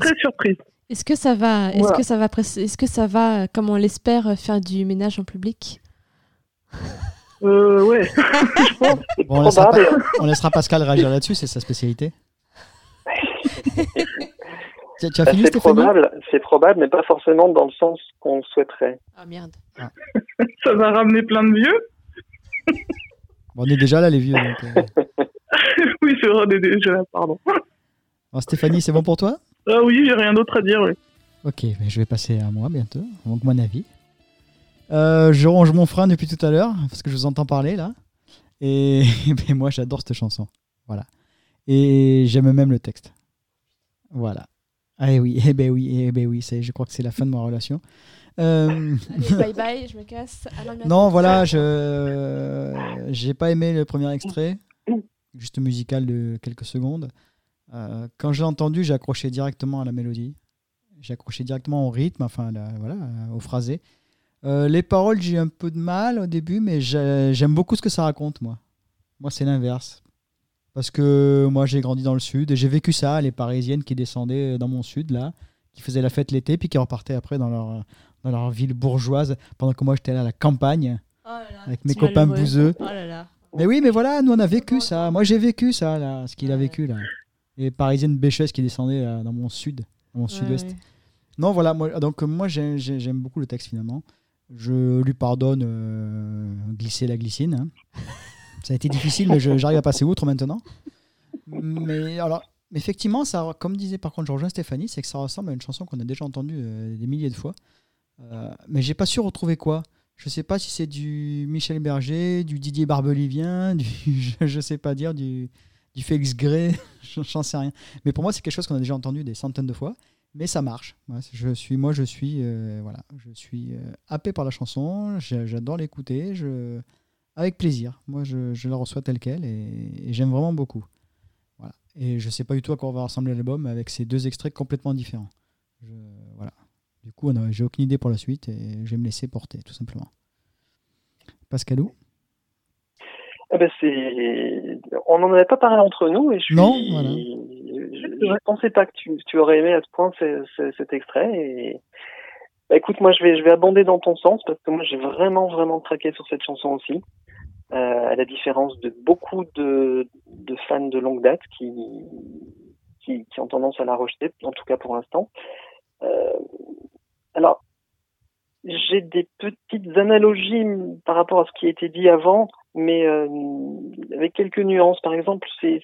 très surprise.
Est-ce que ça va, est-ce
Voilà.
que ça va, est-ce que ça va, comme on l'espère, faire du ménage en public?
Euh, ouais, je pense.
Bon, on, laissera
Probable.
pas- on laissera Pascal réagir là-dessus, c'est sa spécialité. tu, tu as
Bah,
fini,
c'est probable, c'est probable, mais pas forcément dans le sens qu'on souhaiterait.
Ah merde.
Ça va ramener plein de vieux.
On est déjà là, les vieux. donc, euh.
oui, c'est vrai, on est déjà là, pardon.
Alors, Stéphanie, c'est bon pour toi?
Ah oui, j'ai rien d'autre à dire, oui.
Ok, mais je vais passer à moi bientôt, donc mon avis. Euh, je range mon frein depuis tout à l'heure, parce que je vous entends parler là. Et, mais moi, j'adore cette chanson. Voilà. Et j'aime même le texte. Voilà. Ah eh oui, eh ben oui, eh ben oui, c'est- je crois que c'est la fin de ma relation. Euh,
Allez, bye bye, je me casse. Ah non,
voilà, je j'ai pas aimé le premier extrait, juste musical de quelques secondes. Euh, quand j'ai entendu, j'ai accroché directement à la mélodie, j'ai accroché directement au rythme, enfin la- voilà, au phrasé. Euh, les paroles, j'ai eu un peu de mal au début, mais j'ai- j'aime beaucoup ce que ça raconte, moi. Moi, c'est l'inverse. Parce que moi, j'ai grandi dans le sud et j'ai vécu ça, les parisiennes qui descendaient dans mon sud, là, qui faisaient la fête l'été, puis qui repartaient après dans leur, dans leur ville bourgeoise, pendant que moi, j'étais là à la campagne,
Oh là là,
avec mes copains bouseux.
Oh là.
Mais oui, mais voilà, nous, on a vécu ça. Moi, j'ai vécu ça, là, ce qu'il a vécu, là. Les parisiennes bêcheuses qui descendaient là, dans mon sud, dans mon
Ouais,
sud-ouest.
ouais.
Non, voilà, moi, donc moi j'ai- j'ai- j'aime beaucoup le texte finalement. Je lui pardonne euh, glisser la glycine. hein. Ça a été difficile, mais j'arrive à passer outre maintenant. Mais alors, effectivement, ça, comme disait par contre, rejoins Stéphanie, c'est que ça ressemble à une chanson qu'on a déjà entendue euh, des milliers de fois. Euh, mais j'ai pas su retrouver quoi. Je sais pas si c'est du Michel Berger, du Didier Barbelivien, du, je, je sais pas dire, du, Félix Gray, j'en sais rien. Mais pour moi, c'est quelque chose qu'on a déjà entendu des centaines de fois mais ça marche. Je suis, moi, je suis, euh, voilà, je suis euh, happé par la chanson. j'a- J'adore l'écouter, avec plaisir. Moi, je, la reçois telle quelle et, et j'aime vraiment beaucoup. Voilà. Et je sais pas du tout à quoi va ressembler l'album avec ces deux extraits complètement différents. Du coup, j'ai aucune idée pour la suite et je vais me laisser porter, tout simplement. Pascalou
Ah ben on n'en avait pas parlé entre nous et je
Non, voilà.
je, je pensais pas que tu, tu aurais aimé à ce point ce- ce- cet extrait et bah, écoute moi je vais je vais abonder dans ton sens parce que moi j'ai vraiment vraiment craqué sur cette chanson aussi euh, à la différence de beaucoup de, de fans de longue date qui, qui qui ont tendance à la rejeter en tout cas pour l'instant Euh, alors j'ai des petites analogies par rapport à ce qui a été dit avant mais euh, avec quelques nuances. Par exemple, c'est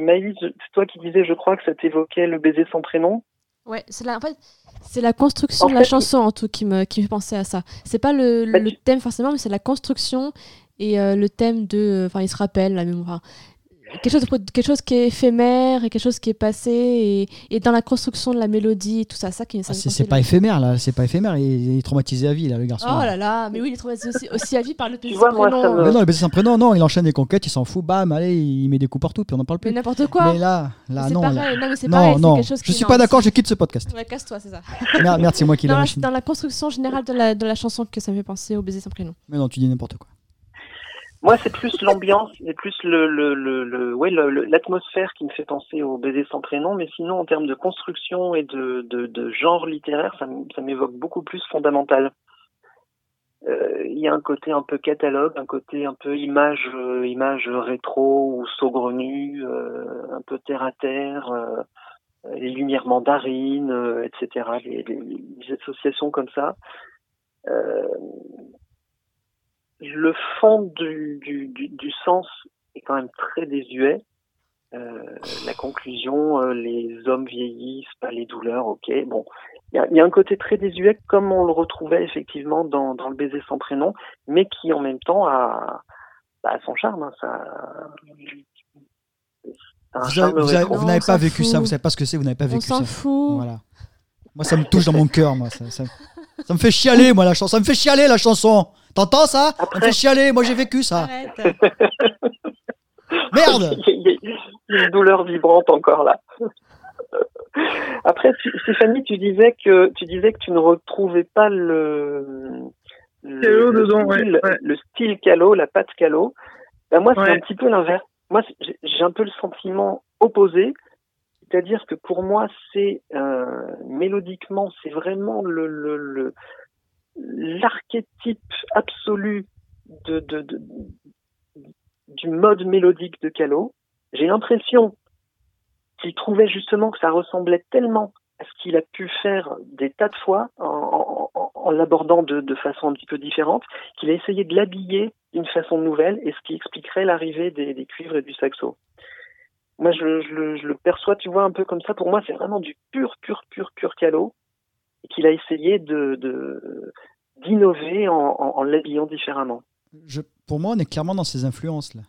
Maëlys, c'est toi qui disais, je crois, que ça t'évoquait le baiser sans prénom.
Ouais, c'est la, en fait, c'est la construction
En
de la chanson en tout qui me, qui me fait penser à ça. C'est pas le,
Bah,
le
tu-
thème forcément, mais c'est la construction et euh, le thème de. Enfin, il se rappelle la mémoire. Quelque chose, de- quelque chose qui est éphémère et quelque chose qui est passé et, et dans la construction de la mélodie et tout ça, ça qui ça
Ah, c'est pas éphémère là, c'est pas éphémère. Il, il est traumatisé à vie là, le garçon.
Oh là là, mais oui, il est traumatisé aussi, aussi à vie par le
Tu vois, moi, ça
prénom.
me-
Mais non, le baiser sans prénom, non, il enchaîne des conquêtes, il s'en fout, bam, allez, il met des coups partout, puis on n'en parle
Mais
plus.
n'importe quoi.
Mais là,
Mais
là,
c'est
non. là.
pareil, non, mais c'est
Non,
pareil, c'est
non,
quelque chose
je
qui-
suis
non,
pas
mais
d'accord, je quitte ce podcast.
Ouais, casse-toi, c'est ça.
Merde, merde, c'est moi qui l'ai
dans la construction générale de la, de la chanson que ça me fait penser au baiser sans prénom.
Mais non, tu dis n'importe quoi.
Moi, c'est plus l'ambiance, c'est plus le, le, le, le- ouais, l'atmosphère qui me fait penser au baiser sans prénom. Mais sinon, en termes de construction et de, de, de genre littéraire, ça, m'évoque beaucoup plus fondamental. Euh, Il y a un côté un peu catalogue, un côté un peu image, euh, image rétro ou saugrenue, euh, un peu terre à terre, euh, les lumières mandarines, etc. Les, les- les associations comme ça. Le fond du, du, du, du sens est quand même très désuet. Euh, la conclusion, euh, les hommes vieillissent, pas les douleurs, ok. Bon, il y a, il y a un côté très désuet comme on le retrouvait effectivement dans, dans le baiser sans prénom, mais qui en même temps a, bah, a son charme. hein, ça, un
Vous,
charme
avez- n'avez pas vécu ça, vous savez pas ce que c'est, vous n'avez pas
On
vécu
s'en
ça.
fout.
Voilà. Moi, ça me touche dans mon cœur, moi. Ça, ça- ça me fait chialer, moi, la chanson. Ça me fait chialer, la chanson. T'entends ça?
Après-
fait chialer. Moi, j'ai vécu ça.
Arrête.
Merde
une douleur vibrante encore là. Après, Sté- Stéphanie, tu disais que tu disais que tu ne retrouvais pas le le,
Calo
le
dedans, ouais,
style,
ouais.
le style calo, la patte calo. Ben moi, c'est
Ouais.
un petit peu l'inverse. Moi, j'ai- j'ai un peu le sentiment opposé, c'est-à-dire que pour moi, c'est euh, mélodiquement, c'est vraiment le le le- l'archétype absolu de, de, de du mode mélodique de Calo. J'ai l'impression qu'il trouvait justement que ça ressemblait tellement à ce qu'il a pu faire des tas de fois en, en- en l'abordant de, de façon un petit peu différente, qu'il a essayé de l'habiller d'une façon nouvelle et ce qui expliquerait l'arrivée des, des cuivres et du saxo. Moi, je, je le, je le perçois, tu vois, un peu comme ça. Pour moi, c'est vraiment du pur, pur, pur, pur Calo et qu'il a essayé de de- d'innover en, en, en l'habillant différemment.
Je- Pour moi, on est clairement dans ces influences, là.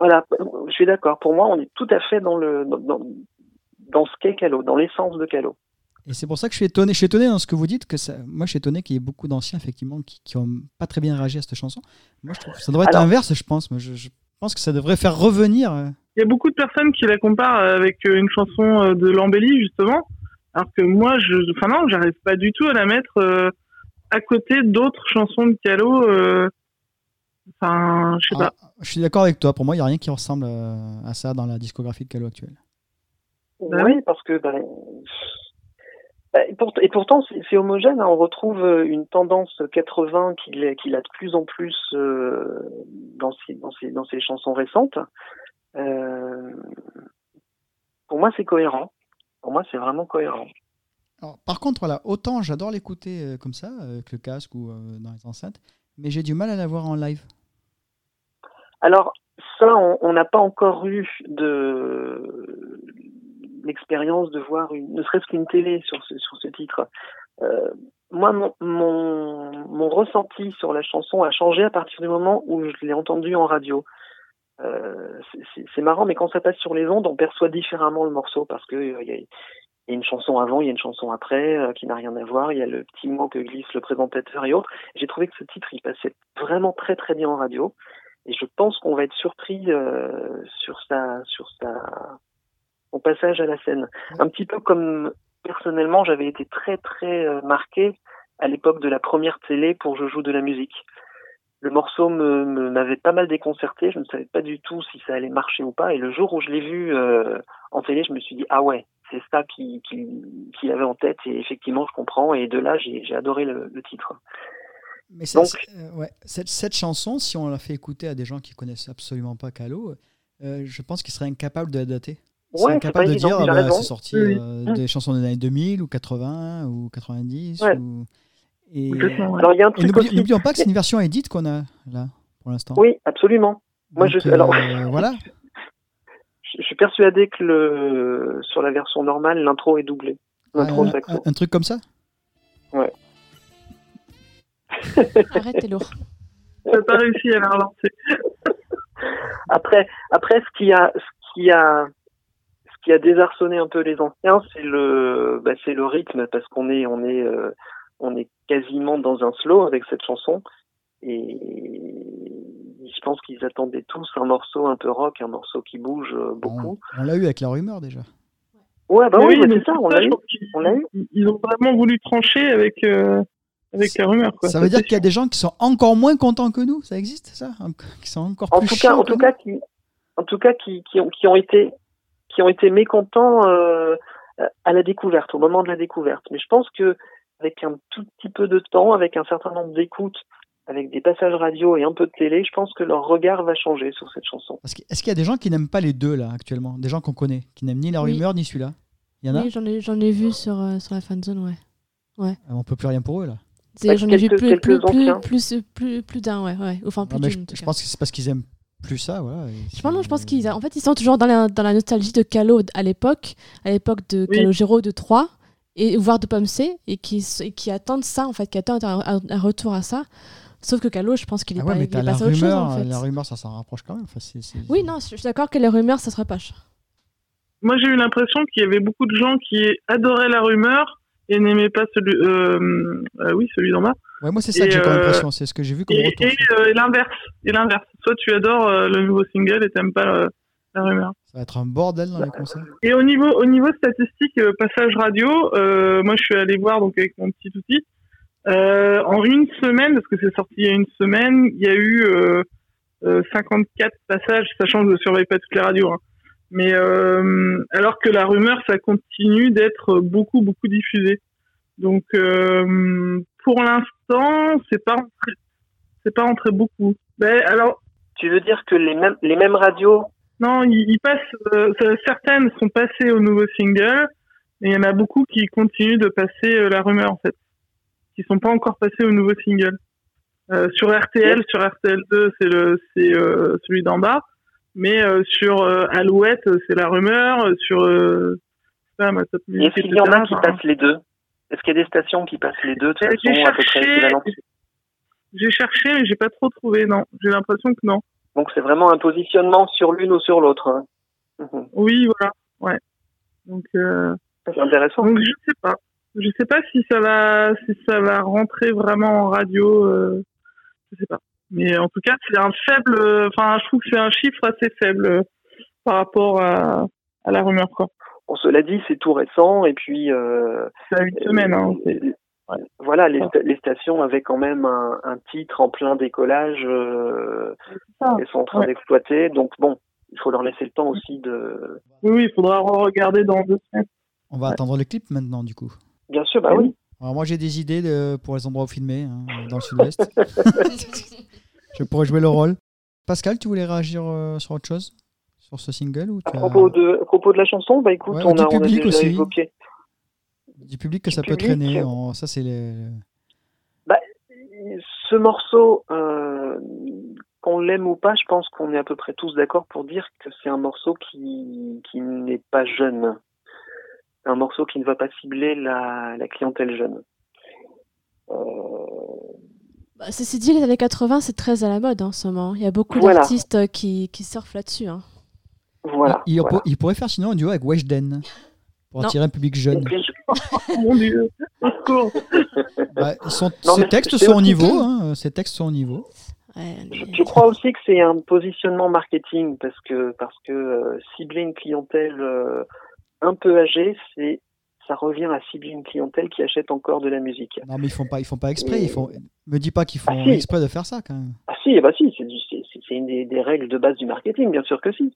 Voilà, je suis d'accord. Pour moi, on est tout à fait dans le dans, ce qu'est Calo, dans l'essence de Calo.
Et c'est pour ça que je suis étonné. Je suis étonné dans ce que vous dites. Que ça... Moi, je suis étonné qu'il y ait beaucoup d'anciens, effectivement, qui, qui ont pas très bien réagi à cette chanson. Moi, je trouve que ça devrait être
Alors-
l'inverse, je pense. Moi, je, je pense que ça devrait faire revenir. euh,
Il y a beaucoup de personnes qui la comparent avec une chanson euh, de Lambelli, justement. Alors que moi, je, enfin non, j'arrive pas du tout à la mettre euh, à côté d'autres chansons de Calo. euh, Enfin, je sais
Ah,
pas.
je suis d'accord avec toi. Pour moi, il n'y a rien qui ressemble euh, à ça dans la discographie de Calo actuelle.
Bah
oui, parce que ben, ben, et, pour- et pourtant c'est homogène. hein. On retrouve une tendance 80 qu'il a de plus en plus euh, dans ses dans ses dans ses chansons récentes. Euh, pour moi, c'est cohérent. Pour moi, c'est vraiment cohérent.
Alors, par contre, voilà, autant j'adore l'écouter euh, comme ça, euh, avec le casque ou euh, dans les enceintes, mais j'ai du mal à la voir en live.
Alors, ça, on on n'a pas encore eu de l'expérience de voir une, ne serait-ce qu'une télé sur ce, sur ce titre. Euh, moi, mon, mon, mon ressenti sur la chanson a changé à partir du moment où je l'ai entendue en radio. Euh, c'est- marrant, mais quand ça passe sur les ondes, on perçoit différemment le morceau parce que euh, il y, a, il y a une chanson avant, il y a une chanson après euh, qui n'a rien à voir. Il y a le petit mot que glisse le présentateur et autres. J'ai trouvé que ce titre, il passait vraiment très très bien en radio. Et je pense qu'on va être surpris euh, sur sa sur sa son passage à la scène. Un petit peu comme personnellement j'avais été très très euh, marqué à l'époque de la première télé pour Je joue de la musique. Le morceau me me- m'avait pas mal déconcerté. Je ne savais pas du tout si ça allait marcher ou pas. Et le jour où je l'ai vu euh, en télé, je me suis dit ah ouais, c'est ça qu'il avait en tête. Et effectivement, je comprends. Et de là, j'ai j'ai adoré le, le titre.
Mais
Donc-
euh, ouais, cette, cette chanson, si on la fait écouter à des gens qui connaissent absolument pas Calo, euh, je pense qu'ils seraient incapables de la dater.
C'est pas
incapables de dire ah bah, c'est sorti
Oui.
euh, des chansons des années 2000 ou 80 ou 90.
Ouais.
Ou... Et,
Complètement, ouais.
Alors il y a un
et
truc
n'oublie-
aussi.
n'oublions pas que c'est une version edit qu'on a là pour l'instant.
Oui, absolument. moi,
Donc,
je- alors-
euh, voilà.
Je je suis persuadé que le sur la version normale, l'intro est doublée. L'intro
un,
saxo.
un- un truc comme ça?
Arrête, t'es lourd.
T'as pas réussi à la relancer.
Après, après, ce qui a, ce qui a, ce qui a désarçonné un peu les anciens, c'est le, bah, c'est le rythme, parce qu'on est, on est, euh, on est quasiment dans un slow avec cette chanson, et je pense qu'ils attendaient tous un morceau un peu rock, un morceau qui bouge euh, beaucoup.
On, on l'a eu avec la rumeur déjà.
Ouais, bah
Mais
oui, mais c'est ça, on l'a eu. On.
Ils- ont vraiment voulu trancher avec, euh, avec la rumeur. Quoi.
Ça veut dire qu'il y a des gens qui sont encore moins contents que nous. Ça existe ça? Qui sont encore
En
plus
tout cas, en tout
nous?
cas, qui, en tout cas, qui, qui ont, qui ont été, qui ont été mécontents euh, à la découverte, au moment de la découverte. Mais je pense que avec un tout petit peu de temps, avec un certain nombre d'écoutes, avec des passages radio et un peu de télé, je pense que leur regard va changer sur cette chanson.
Est-ce qu'il y a des gens qui n'aiment pas les deux là actuellement? Des gens qu'on connaît, qui n'aiment ni la
Oui.
rumeur ni celui-là? Il y en a?
Oui, j'en ai, j'en ai vu sur, euh, sur la fanzone, ouais.
Ah, On peut plus rien pour eux là.
C'est- J'en ai vu plus, plus, plus, plus, plus, plus d'un, ouais, ouais. Enfin, plus
je, pense que c'est parce qu'ils aiment plus ça, voilà.
Je pense, non, je pense qu'ils en fait, ils sont toujours dans la, dans la nostalgie de Calo à l'époque, à l'époque de
Oui.
Calogero de 3, et voire de Pomme C, et qui, et qui attendent ça, en fait, qui attendent un, un- un retour à ça. Sauf que Calo, je pense qu'il est
Ah ouais,
pas,
mais
il est
t'as la
passé à autre chose,
rumeur,
en fait.
la rumeur, ça s'en rapproche quand même. Enfin,
Oui, non, je suis d'accord que les rumeurs, ça serait pas cher.
Moi, j'ai eu l'impression qu'il y avait beaucoup de gens qui adoraient la rumeur et n'aimaient pas celui, euh, euh, oui, celui d'en bas.
Ouais, moi c'est ça
Et,
que j'ai comme
euh,
impression, c'est ce que j'ai vu comme
Et,
retour.
et, euh, l'inverse. Et l'inverse. Soit tu adores euh, le nouveau single et t'aimes pas euh, la rumeur.
Ça va être un bordel dans les concerts.
Et au niveau, au niveau statistique, euh, passage radio, euh, moi je suis allé voir donc avec mon petit outil. Euh, en une semaine, parce que c'est sorti il y a une semaine, il y a eu euh, euh, 54 passages, sachant que je ne surveille pas toutes les radios. hein. Mais euh, alors que la rumeur, ça continue d'être beaucoup, beaucoup diffusé. Donc euh, pour l'instant, c'est pas c'est pas rentré beaucoup. Ben, alors
Tu veux dire que les mêmes, les mêmes radios,
non, ils, ils passent. euh, certaines sont passées au nouveau single, mais il y en a beaucoup qui continuent de passer euh, la rumeur en fait, qui sont pas encore passés au nouveau single. Euh, sur RTL, sur RTL2, c'est le, c'est euh, celui d'en bas, mais euh, sur euh, Alouette, c'est la rumeur. Sur euh, ma top
et
music,
est-ce qu'il y en a qui passent les deux Est-ce qu'il y a des stations qui passent les deux de façon à peu près équivalente
J'ai cherché, mais j'ai pas trop trouvé. Non, j'ai l'impression que non.
Donc c'est vraiment un positionnement sur l'une ou sur l'autre. hein.
Oui, voilà, ouais. Donc euh,
C'est intéressant.
Donc je sais pas. Je sais pas si ça va si ça va rentrer vraiment en radio. Euh, je sais pas. Mais en tout cas, c'est un faible. Enfin, je trouve que c'est un chiffre assez faible euh, par rapport à, à la rumeur quoi.
Bon, cela dit, c'est tout récent et puis euh,
C'est à une semaine. Hein.
Voilà, les,
Ouais.
sta- les stations avaient quand même un, un titre en plein décollage. Euh, elles sont en train
Ouais.
d'exploiter, donc bon, il faut leur laisser le temps aussi de.
Oui, oui, il faudra regarder dans deux semaines.
On va
Ouais.
attendre le clip maintenant, du coup.
Bien sûr, bah oui.
Alors moi j'ai des idées de- pour les endroits où filmer, hein, dans le sud-ouest. je pourrais jouer le rôle. Pascal, tu voulais réagir euh, sur autre chose? Sur ce single ou
À propos de, à propos de la chanson, bah écoute,
Ouais,
on, a, on a
public
déjà
aussi.
évoqué.
Du public que
du
ça peut traîner en- Ça c'est les...
Ce morceau, euh, qu'on l'aime ou pas, je pense qu'on est à peu près tous d'accord pour dire que c'est un morceau qui, qui n'est pas jeune. Un morceau qui ne va pas cibler la, la clientèle jeune. Euh,
Bah, ceci dit, les années 80, c'est très à la mode en ce moment. Il y a beaucoup
Voilà.
d'artistes euh, qui, qui surfent là-dessus. hein.
voilà.
il, il
voilà.
pour- il pourrait faire sinon un duo avec Weshden pour
Non.
attirer un public
Et
jeune.
Oh, mon dieu, au secours.
Bah,
Non, mais
textes sont au niveau, hein, ses textes sont au niveau.
Ouais,
Je,
mais-
je crois aussi que c'est un positionnement marketing parce que parce que euh, cibler une clientèle euh, un peu âgée, c'est ça revient à cibler une clientèle qui achète encore de la musique.
Non, mais ils font pas, ils font pas exprès. Ils font. Me dis pas qu'ils font
Ah, si.
exprès de faire ça quand même.
Ah si, bah si, c'est une des, des règles de base du marketing, bien sûr que si.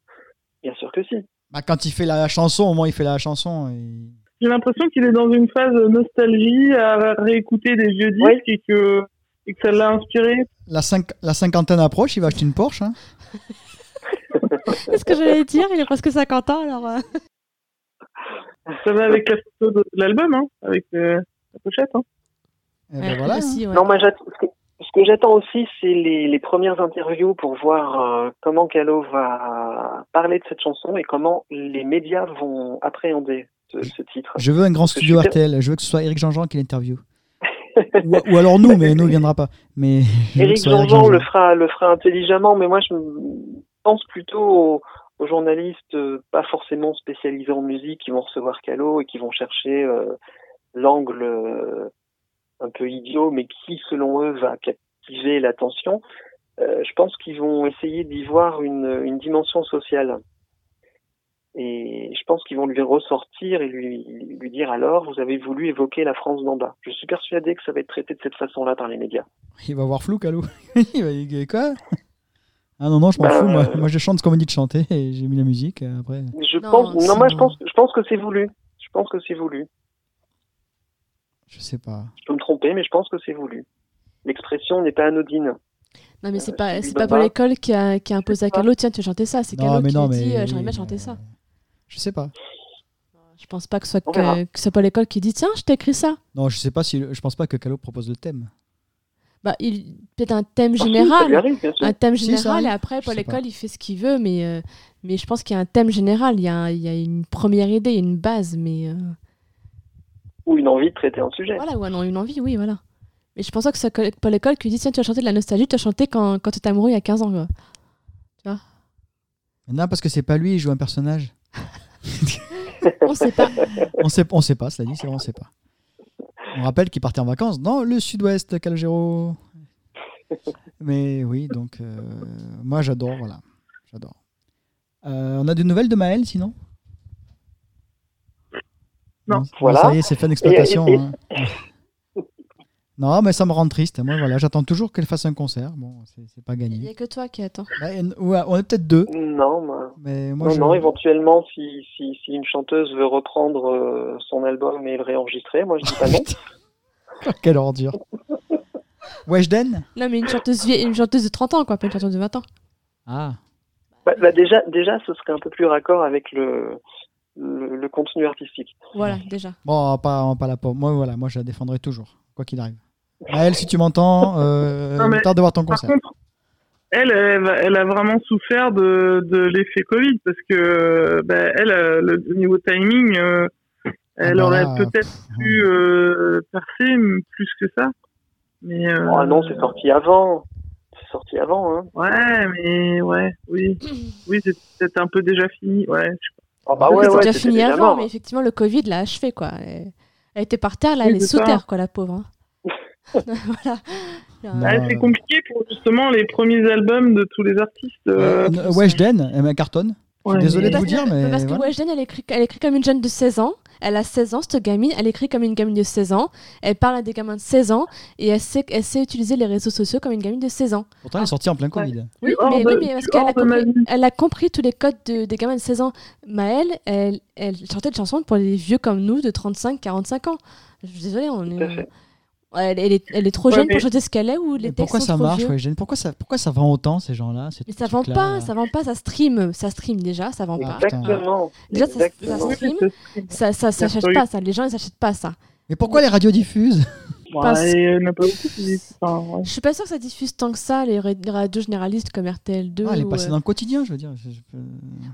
Bien sûr que si.
Bah, quand il fait la chanson, au moins il fait la chanson. et-
J'ai l'impression qu'il est dans une phase nostalgie, à réécouter des vieux disques et, que, et que ça l'a inspiré.
La, cinq- la cinquantaine approche, il va acheter une Porsche. hein.
C'est ce que j'allais dire, il est presque 50 ans alors. euh.
Ça va avec la photo de l'album, hein, avec euh, la pochette. Hein.
Et ben
Ouais,
voilà. hein.
aussi, ouais.
Non, moi, ce que, j'attends aussi, c'est les, les premières interviews pour voir euh, comment Calo va parler de cette chanson et comment les médias vont appréhender ce, ce titre.
Je veux un grand studio RTL. Je veux que ce soit Eric Jean-Jean qui l'interviewe. ou, ou alors nous, mais nous il viendra pas. Mais
Eric Jean-Jean le fera, le fera intelligemment, mais moi, je pense plutôt aux, aux journalistes euh, pas forcément spécialisés en musique qui vont recevoir Calo et qui vont chercher euh, l'angle un peu idiot, mais qui, selon eux, va captiver l'attention. Euh, je pense qu'ils vont essayer d'y voir une, une dimension sociale. Et je pense qu'ils vont lui ressortir et lui, lui dire alors, vous avez voulu évoquer la France d'en bas. Je suis persuadé que ça va être traité de cette façon-là par les médias.
Il va voir flou, Calou. il va dire quoi? Ah non, non, je m'en
Bah,
fous. Moi,
euh,
moi, je chante ce qu'on me dit de chanter et j'ai mis la musique. euh, Après,
Je
Non,
pense, non, moi je pense, je pense que c'est voulu. Je pense que c'est voulu.
Je sais pas.
Je peux me tromper, mais je pense que c'est voulu. L'expression n'est pas anodine.
Non, mais c'est
Euh,
pas, c'est pas pour l'école qui a, qui a imposé à. Calo, tiens, tu veux chanter ça? C'est
Non,
Calo
mais
qui
non,
dit,
mais
euh, j'aimerais bien chanter ça.
Je sais pas.
Je pense pas que ce soit, que, que soit pas l'école qui dit, tiens, je t'ai écrit ça.
Non, je sais pas si. Je pense pas que Calou propose le thème.
Bah, il peut-être un thème
Ah, si, ça lui
général.
arrive, bien sûr.
un thème
Si,
général et
arrive.
après
pas.
l'école il fait ce qu'il veut mais euh, mais je pense qu'il y a un thème général il y a, il y a une première idée une base mais euh,
Ou une envie de traiter un sujet.
voilà ou un- une envie oui voilà mais je pense pas que c'est pas l'école qui dit tiens tu vas chanter de la nostalgie tu vas chanter quand, quand tu étais amoureux il y a 15 ans quoi.
Non, parce que c'est pas lui, il joue un personnage.
on sait pas
On sait, on sait pas, cela dit, c'est vrai, on sait pas. On rappelle qu'il partait en vacances dans le sud-ouest, Calogero. Mais oui, donc euh, moi j'adore, voilà, j'adore. Euh, on a des nouvelles de Maël sinon?
Non.
Voilà.
Ça y est, c'est fin d'exploitation.
Et- et-
hein. Non, mais ça me rend triste. Moi, voilà, j'attends toujours qu'elle fasse un concert. Bon, c'est pas
il y
gagné.
a que toi qui attends
Bah, ouais, on est peut-être deux,
Non, moi-
mais moi
non,
je.
non, éventuellement, si, si, si une chanteuse veut reprendre euh, son album et le réenregistrer, moi je dis pas non.
Quelle ordure. Weshden
non mais une chanteuse vieille une chanteuse de 30 ans quoi pas une chanteuse de 20 ans
Ah,
Bah, bah, déjà, déjà, ce serait un peu plus raccord avec le, le, le contenu artistique.
voilà déjà
bon, pas, pas la pauvre. Moi, voilà, moi je la défendrai toujours, quoi qu'il arrive. Maël, si tu m'entends, euh,
Non, mais-
tard de voir ton
Par
concert.
contre, elle, elle, elle a vraiment souffert de, de l'effet Covid parce que bah, elle, euh, le, au niveau timing, euh, elle
bah
aurait peut-être pu euh, percer plus que ça. Mais euh,
Ah non, c'est sorti avant. C'est sorti avant, hein.
Ouais, mais ouais, oui, oui, c'est peut-être un peu déjà fini. Ouais, je-
Ah bah
Oui,
ouais,
c'est
ouais,
déjà fini avant mais effectivement le Covid l'a achevé quoi elle, était par terre là
Oui,
elle est sous
ça.
terre quoi la pauvre hein. voilà
Non.
Ouais, c'est compliqué pour justement les premiers albums de tous les artistes. euh,
Euh, Weshden, elle cartonne.
ouais,
désolé
mais-
de vous dire, mais.
Parce que
voilà.
Weshden, elle écrit, elle écrit comme une jeune de 16 ans. Elle a 16 ans, cette gamine. Elle écrit comme une gamine de 16 ans. Elle parle à des gamins de 16 ans. Et elle sait, elle sait utiliser les réseaux sociaux comme une gamine de 16 ans.
Pourtant, elle est sortie en plein Covid.
Oui, mais,
de-
oui, mais parce qu'elle a, compris- elle a compris tous les codes de- des gamins de 16 ans. Maëlle, elle, elle chantait des chansons pour les vieux comme nous de 35-45 ans. Je suis désolée, on est. elle, elle est, elle est trop
Ouais,
jeune
mais-
pour chanter ce qu'elle est ou les
Mais
textes
pourquoi
sont
ça
trop
marche,
vieux.
Pourquoi ça, pourquoi ça vend autant, ces gens-là ces
Mais ça vend pas, ça vend pas, ça stream, ça stream déjà, ça vend pas.
Exactement.
Déjà, ça-
Exactement.
ça-
Oui,
stream, Ça, ça s'achète pas, ça. Les gens, ils s'achètent pas ça.
Mais pourquoi les radios diffusent?
Ouais,
Parce-
pas beaucoup. Enfin, ouais.
Je suis pas sûre que ça diffuse tant que ça, les ra- les radios généralistes comme RTL2.
Ah, Elle est passée
euh,
dans le quotidien, je veux dire. Je- je peux-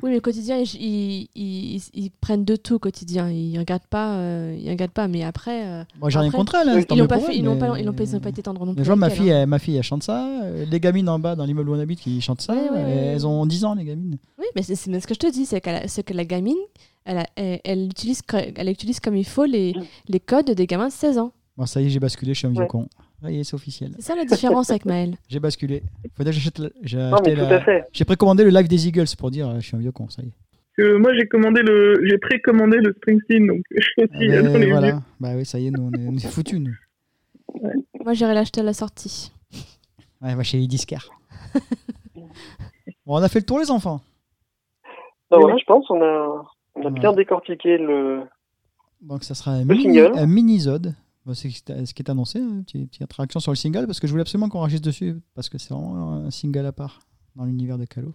Oui, mais le quotidien, ils, ils, ils- ils prennent de tout au quotidien. Ils regardent pas, euh, ils regardent pas. Mais après, euh,
Moi, j'ai rien contre elle. hein,
ils
mieux
pas fait, ils n'ont
mais-
pas, ils n'ont pas, pas été tendres non plus.
Vois ma
elle,
fille,
hein.
elle, ma fille, elle chante ça. euh, Les gamines en bas dans l'immeuble où on habite qui chantent ça.
Ouais, ouais, ouais,
Elles
ouais.
ont 10 ans, les gamines.
Oui, mais c'est ce que je te dis, c'est que la gamine, elle, a- elle, elle utilise, elle utilise comme il faut les, les codes des gamins de 16 ans.
Bon, ça y est, j'ai basculé, je suis un vieux
Ouais.
con. Ça y est, c'est officiel.
C'est ça la différence avec Maëlle.
J'ai basculé. Faudrait que j'achète. J'ai
Non,
la- précommandé le live des Eagles pour dire euh, je suis un vieux con, ça y est.
moi j'ai commandé le, j'ai précommandé le Springsteen, donc je suis aussi
Ah, ben,
les
voilà.
vieux.
Bah oui, ça y est, nous, on est, on est foutus, nous.
Moi, j'irai l'acheter à la sortie.
Ouais, va chez les disquaires. bon, on a fait le tour, les enfants.
Ben voilà, je pense on a, on a bien décortiqué le.
Donc, ça sera un mini, un mini-zode. Bah, c'est ce qui est annoncé, hein, petite, petite réaction sur le single, parce que je voulais absolument qu'on enregistre dessus, parce que c'est vraiment un single à part dans l'univers de Calo.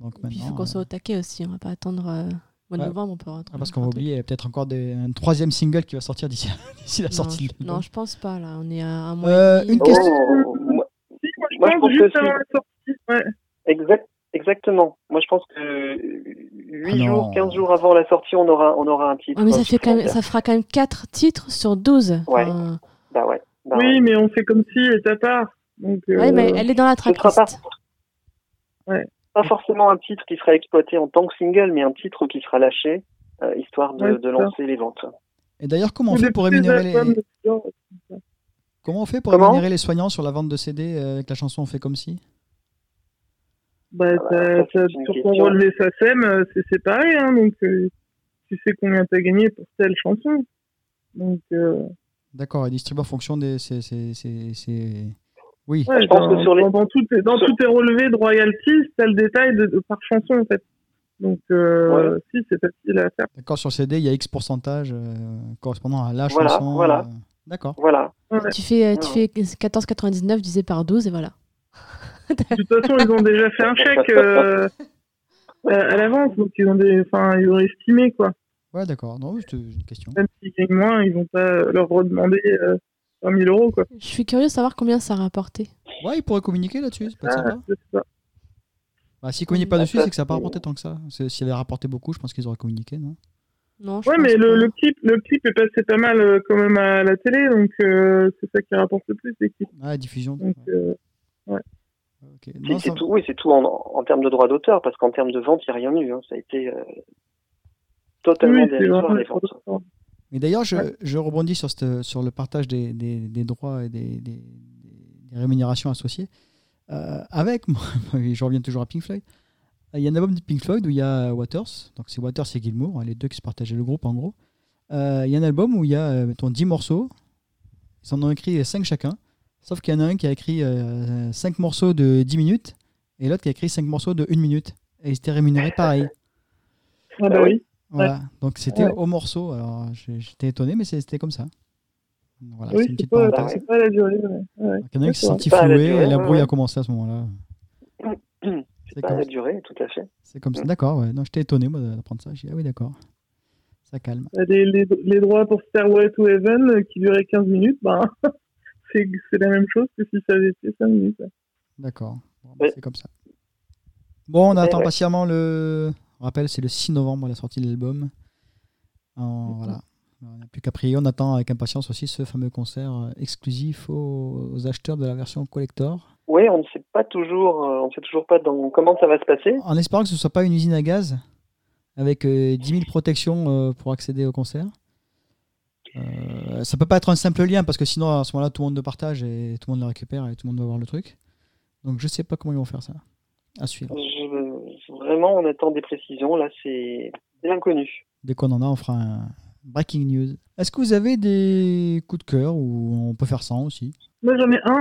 Donc
Et puis, il faut qu'on
euh,
soit au taquet aussi. On va pas attendre euh, mois de
Ouais.
novembre. On peut
ah, parce qu'on va oublier, il y a peut-être encore des- un troisième single qui va sortir d'ici d'ici la
Non,
sortie.
je- non, je pense pas. Là, on est à un mois.
Euh, une question.
Oh, moi-
Si, moi, je
Moi, je
pense juste
que si.
la sortie. Ouais.
exact, exactement. Moi, je pense que 8
Ah non.
jours, 15 jours avant la sortie, on aura, on aura un titre.
Ouais, mais ça, fait quand même, ça fera quand même 4 titres sur 12.
Ouais.
Enfin,
Bah ouais. Bah
Oui,
ouais.
mais on fait comme si elle était à part. Donc, euh,
ouais, mais elle est dans la
sera pas,
tracklist.
pas forcément un titre qui sera exploité en tant que single, mais un titre qui sera lâché, euh, histoire de,
Ouais,
de lancer les ventes.
Et d'ailleurs, comment on fait pour rémunérer les, comment on fait pour rémunérer les soignants sur la vente de CD euh, avec la chanson On fait comme si?
Bah,
Ah, ça,
sur ton relevé SACEM, c'est pareil, hein, donc euh, tu sais combien t'as gagné pour telle chanson. Donc, euh,
D'accord, et distribue en fonction des. c'est- Oui,
ouais,
Je pense
dans,
que sur les-
dans, dans
sur-
relevés de royalties, t'as le détail de, de- par chanson, en fait. Donc, euh, si, c'est facile à faire.
d'accord, sur le CD, il y a X pourcentage euh, correspondant à la
Voilà,
chanson.
voilà.
euh, D'accord.
Voilà.
Ouais.
Tu fais, euh, tu
Ouais.
fais 14,99 divisé par 12 et voilà.
De toute façon, ils ont déjà fait un chèque euh, à l'avance, donc ils ont, des, enfin, ils ont estimé, quoi.
Ouais, d'accord. Non, c'était une question.
Même s'ils gagnent moins, ils vont pas leur redemander euh, 100 000 euros, quoi.
Je suis curieux de savoir combien ça a rapporté.
Ouais, ils pourraient communiquer là-dessus, c'est pas
Ah,
sympa.
pas.
Bah, s'ils communiquent pas dessus,
ça,
c'est que ça n'a pas rapporté tant que ça. C'est- S'il avait rapporté beaucoup, je pense qu'ils auraient communiqué, non?
Ouais, mais le, le clip, le clip est passé pas mal euh, quand même à la télé, donc euh, c'est ça qui rapporte le plus les clips.
Ah, la diffusion.
Donc,
ouais.
euh.
Si,
Non,
c'est
ça-
tout, oui, c'est tout en, en termes de droit d'auteur, parce qu'en termes de vente, il n'y a rien eu. hein. Ça a été euh, totalement
oui,
dérisoire, les ventes.
Mais d'ailleurs, je,
Ouais.
je rebondis sur, cette- sur le partage des, des- des droits et des, des- des rémunérations associées. Euh, avec, moi, je reviens toujours à Pink Floyd, il y a un album de Pink Floyd où il y a Waters, donc c'est Waters et Gilmour, hein, les deux qui se partageaient le groupe en gros. Euh, il y a un album où il y a, mettons, 10 morceaux, ils en ont écrit 5 chacun, sauf qu'il y en a un qui a écrit 5 morceaux de 10 minutes et l'autre qui a écrit 5 morceaux de 1 minute. Et ils étaient rémunérés pareil.
Ah bah
Ah
oui.
Voilà. Donc c'était
Ouais.
au morceau. Alors j'étais étonné, mais c'était comme ça. Voilà,
oui,
c'est une petite
pas,
parenthèse.
c'est pas la durée. Ouais. Ouais.
Il y en a un qui s'est
Ouais,
senti floué et la
ouais,
brouille
ouais.
a commencé à ce moment-là. C'est
Pas
comme,
la durée, tout à fait.
c'est comme ça. D'accord, ouais. Non, j'étais étonné moi d'apprendre ça. J'ai dit, ah oui, d'accord. Ça calme.
Bah, Les, les, les droits pour Stairway to Heaven euh, qui duraient 15 minutes, ben, c'est la même chose que si ça avait été 5 minutes.
D'accord. Bon, bah,
Ouais.
C'est comme ça. Bon, on
Ouais,
attend
ouais.
patiemment le. On rappelle, c'est le 6 novembre la sortie de l'album. Voilà. On n'a plus qu'à prier. On attend avec impatience aussi ce fameux concert euh, exclusif aux, aux acheteurs de la version collector.
Oui, on ne sait pas toujours, euh, on sait toujours pas dans, comment ça va se passer.
En espérant que ce ne soit pas une usine à gaz avec euh, 10 000 protections euh, pour accéder au concert. Euh, ça peut pas être un simple lien parce que sinon à ce moment-là tout le monde le partage et tout le monde le récupère et tout le monde va voir le truc. Donc je sais pas comment ils vont faire ça. À suivre.
Je- vraiment, on attend des précisions. Là, c'est l'inconnu.
Dès qu'on en a, on fera un breaking news. Est-ce que vous avez des coups de cœur ou on peut faire sans aussi?
Moi, j'en ai un.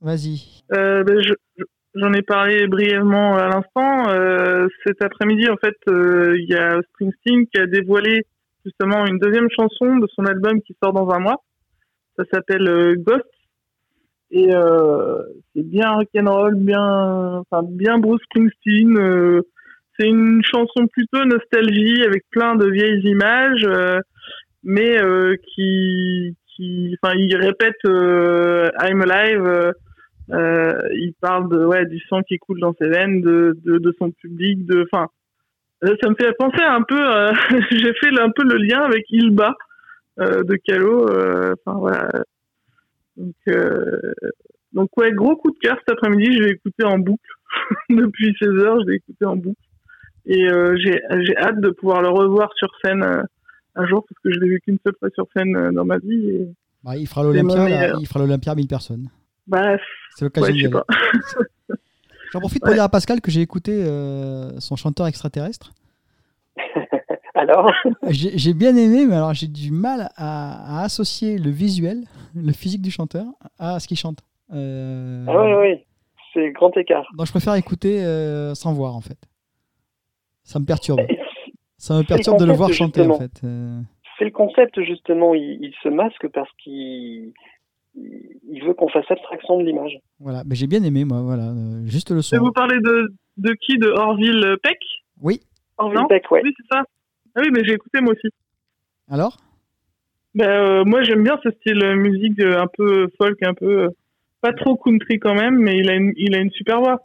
Vas-y.
Euh, ben, je- je- J'en ai parlé brièvement à l'instant. Euh, cet après-midi, en fait, euh, il y a Springsteen qui a dévoilé justement une deuxième chanson de son album qui sort dans un mois. Ça s'appelle euh, Ghost. Et euh, c'est bien rock'n'roll, bien, enfin bien Bruce Springsteen. euh, c'est une chanson plutôt nostalgie avec plein de vieilles images, mais qui, qui, enfin, il répète I'm Alive. il parle de ouais du sang qui coule dans ses veines, de de, de son public, de, enfin, ça me fait penser un peu. euh, J'ai fait un peu le lien avec Ilba euh, de Calo. euh, Enfin voilà. Donc, euh, donc ouais, gros coup de cœur cet après-midi. Je l'ai écouté en boucle depuis 16 heures. Je l'ai écouté en boucle et euh, j'ai j'ai hâte de pouvoir le revoir sur scène euh, un jour parce que je l'ai vu qu'une seule fois sur scène euh, dans ma vie. Et...
Bah, il fera l'Olympia. Il fera l'Olympia à 1000 personnes.
Bref,
C'est l'occasion
ouais,
J'en profite pour
Ouais.
dire à Pascal que j'ai écouté euh, son chanteur extraterrestre.
Alors
J'ai bien aimé, mais alors j'ai du mal à, à associer le visuel, le physique du chanteur, à ce qu'il chante. Euh,
Ah oui, oui, c'est grand écart.
Donc je préfère écouter euh, sans voir en fait. Ça me perturbe. Ça me perturbe de le voir chanter en fait.
C'est le concept, justement. Il, il se masque parce qu'il il veut qu'on fasse abstraction de l'image.
voilà, mais j'ai bien aimé moi, voilà, euh, juste le
Et
son.
vous parlez de, de qui De Orville Peck?
Oui.
Orville
Non
Peck, ouais.
Oui, c'est ça. Ah oui, mais j'ai écouté moi aussi.
Alors?
Ben, euh, moi, j'aime bien ce style euh, musique un peu folk, un peu. pas trop country quand même, mais il a une, il a une super voix.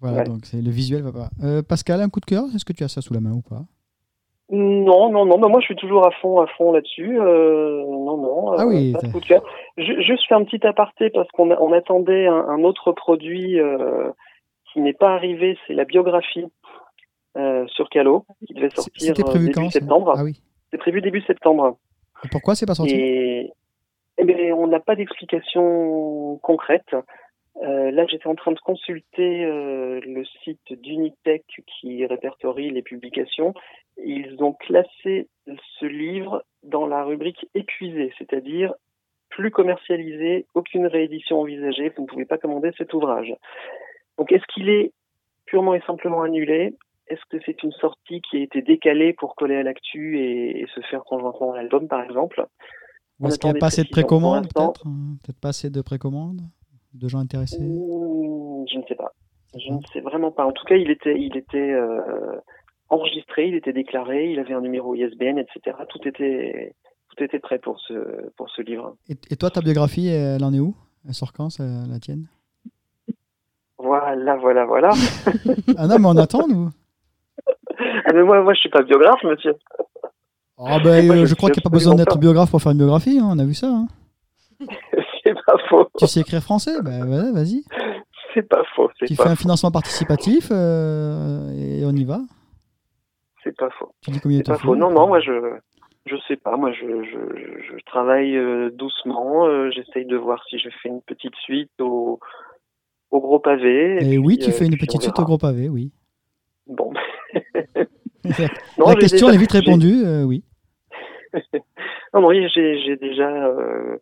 Voilà,
Ouais.
donc c'est le visuel va pas. Euh, Pascal, un coup de cœur? Est-ce que tu as ça sous la main ou pas?
Non, non, non. Bah, moi, je suis toujours à fond, à fond là-dessus. Euh, non, non.
Ah
euh,
oui,
pas de coup de cœur. Ju- Juste faire un petit aparté parce qu'on on attendait un, un autre produit euh, qui n'est pas arrivé. C'est la biographie euh, sur Calo qui devait sortir euh,
prévu
début
quand
septembre.
Ah oui.
C'est prévu début septembre.
Et pourquoi c'est pas sorti?
Et eh ben, on n'a pas d'explication concrète. Euh, là, j'étais en train de consulter euh, le site d'Unitech qui répertorie les publications. Ils ont classé ce livre dans la rubrique épuisé, c'est-à-dire plus commercialisé, aucune réédition envisagée, vous ne pouvez pas commander cet ouvrage. Donc, est-ce qu'il est purement et simplement annulé? Est-ce que c'est une sortie qui a été décalée pour coller à l'actu et, et se faire conjointement à l'album, par exemple?
Ou est-ce qu'il n'y a pas assez de précommandes peut-être hein? Peut-être pas assez de précommandes De gens intéressés?
Mmh, Je ne sais pas. Je ne sais vraiment pas. En tout cas, il était, il était euh, enregistré, il était déclaré, il avait un numéro ISBN, etc. Tout était, tout était prêt pour ce, pour ce livre.
et, et toi, ta biographie, elle en est où? Elle sort quand, la tienne?
Voilà, voilà, voilà.
Ah non, mais on attend, nous
Ah, mais moi, moi, je suis pas biographe, monsieur.
Ah ben,
Moi, je
euh, je crois qu'il n'y a pas besoin d'être biographe pour faire une biographie, hein, on a vu ça. hein.
c'est pas faux.
Tu sais écrire français? Ben ouais, vas-y.
C'est pas faux.
Tu
pas,
fais un financement participatif euh, et on y va.
C'est pas faux.
Tu dis combien il
C'est
te
pas
faut
faux. Non, non, moi, je, je sais pas. Moi, je, je, travaille euh, doucement. euh, J'essaye de voir si je fais une petite suite au, au gros pavé.
Et
puis,
oui, tu
euh,
fais une petite suite au gros pavé, oui.
Bon.
La question
déjà-
est vite répondue, oui.
Non, non, oui, j'ai déjà un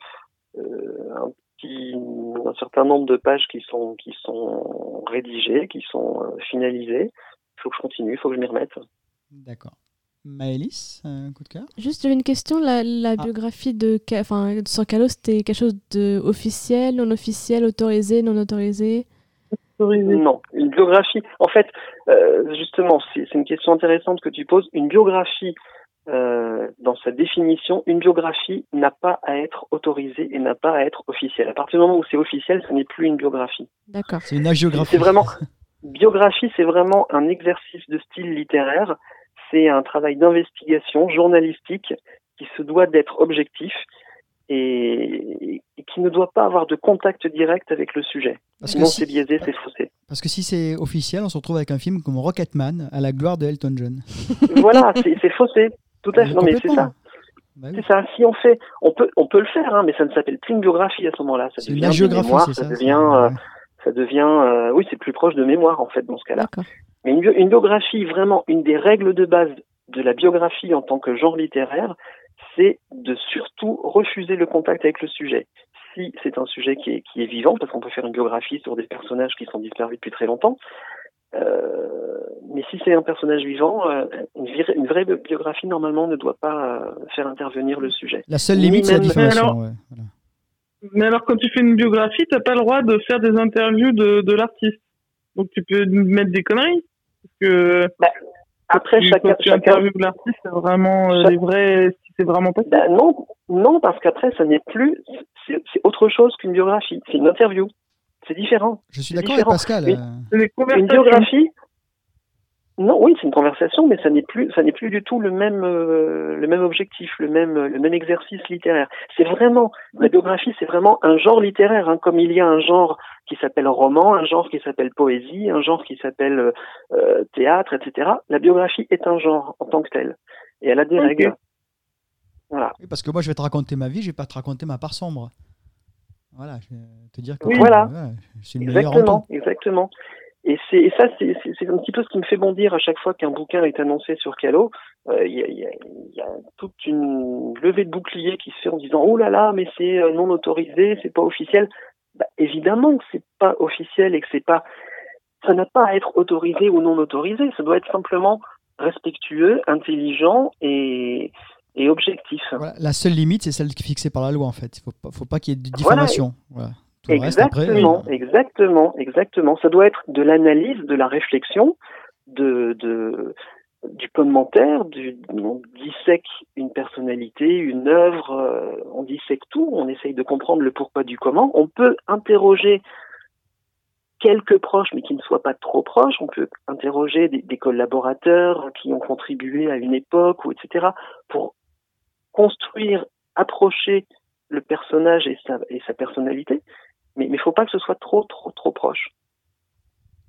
un certain nombre de pages qui sont qui sont rédigées, qui sont finalisées. Il faut que je continue, il faut que je m'y remette.
D'accord. Maëlys, un coup de cœur?
Juste, j'avais une question. La, la
Ah.
biographie de, enfin, sur Calo, c'était quelque chose de officiel, non officiel, autorisé, non autorisé?
Autorisé.
Non, une biographie. En fait, euh, justement, c'est c'est une question intéressante que tu poses. Une biographie, euh, dans sa définition, une biographie n'a pas à être autorisée et n'a pas à être officielle. À partir du moment où c'est officiel, ce n'est plus une biographie.
D'accord.
C'est une agiographie.
C'est vraiment biographie, c'est vraiment un exercice de style littéraire. C'est un travail d'investigation journalistique qui se doit d'être objectif et, qui ne doit pas avoir de contact direct avec le sujet.
Parce
Sinon,
si,
c'est biaisé, c'est faussé.
parce que si c'est officiel, on se retrouve avec un film comme Rocketman à la gloire de Elton John.
voilà, c'est faussé. Tout à fait. Non, mais c'est ça.
Bah oui.
C'est ça. Si on fait, on peut, on peut le faire, hein, mais ça ne s'appelle plus une biographie à ce moment-là. Ça
une
devient
c'est
ça
ça
devient, euh, ça devient, euh, oui, c'est plus proche de mémoire en fait dans ce cas-là. Mais une, bio- une biographie, vraiment, une des règles de base de la biographie en tant que genre littéraire, c'est de surtout refuser le contact avec le sujet. Si c'est un sujet qui est, qui est vivant, parce qu'on peut faire une biographie sur des personnages qui sont disparus depuis très longtemps, euh, mais si c'est un personnage vivant, euh, une, vir- une vraie biographie normalement ne doit pas euh, faire intervenir le sujet.
La seule limite, c'est la diffamation.
Alors-
ouais, voilà.
Mais alors, quand tu fais une biographie, t'as pas le droit de faire des interviews de, de l'artiste. Donc, tu peux mettre des conneries. Parce que
Après,
tu-
chacun,
quand tu
chacun,
l'artiste, c'est vraiment euh,
Chaque-
les vrais, si c'est vraiment pas
Ben non, non, parce qu'après, ça n'est plus, c'est autre chose qu'une biographie. C'est une interview. C'est différent.
Je suis d'accord avec. Pascal.
Mais-
euh,
Une biographie, non, oui, c'est une conversation, mais ça n'est plus, ça n'est plus du tout le même, euh, le même objectif, le même, le même exercice littéraire. C'est vraiment, la biographie, c'est vraiment un genre littéraire, hein, comme il y a un genre qui s'appelle roman, un genre qui s'appelle poésie, un genre qui s'appelle euh, théâtre, etc. La biographie est un genre en tant que tel, et elle a des
Ok.
règles. Voilà.
oui, parce que moi, je vais te raconter ma vie, je vais pas te raconter ma part sombre. Voilà, je vais te dire que
Oui. Voilà.
je suis le meilleur en
Exactement, exactement. Et, c'est, et ça, c'est, c'est, c'est un petit peu ce qui me fait bondir à chaque fois qu'un bouquin est annoncé sur Calo, euh, il y, a, y, a, toute une levée de bouclier qui se fait en disant oh là là mais c'est euh, non autorisé c'est pas officiel. Bah, évidemment que c'est pas officiel et que c'est pas ça n'a pas à être autorisé ou non autorisé. Ça doit être simplement respectueux intelligent et et objectif.
La seule limite c'est celle fixée par la loi en fait. Il faut pas faut pas qu'il y ait de diffamation. Voilà.
Exactement
après,
exactement exactement ça doit être de l'analyse de la réflexion de, de du commentaire, du, on dissèque une personnalité, une œuvre, euh, on dissèque tout, on essaye de comprendre le pourquoi du comment. On peut interroger quelques proches, mais qui ne soient pas trop proches. On peut interroger des, des collaborateurs qui ont contribué à une époque, ou etc., pour construire, approcher le personnage et sa, et sa personnalité. Mais il ne faut pas que ce soit trop, trop, trop proche.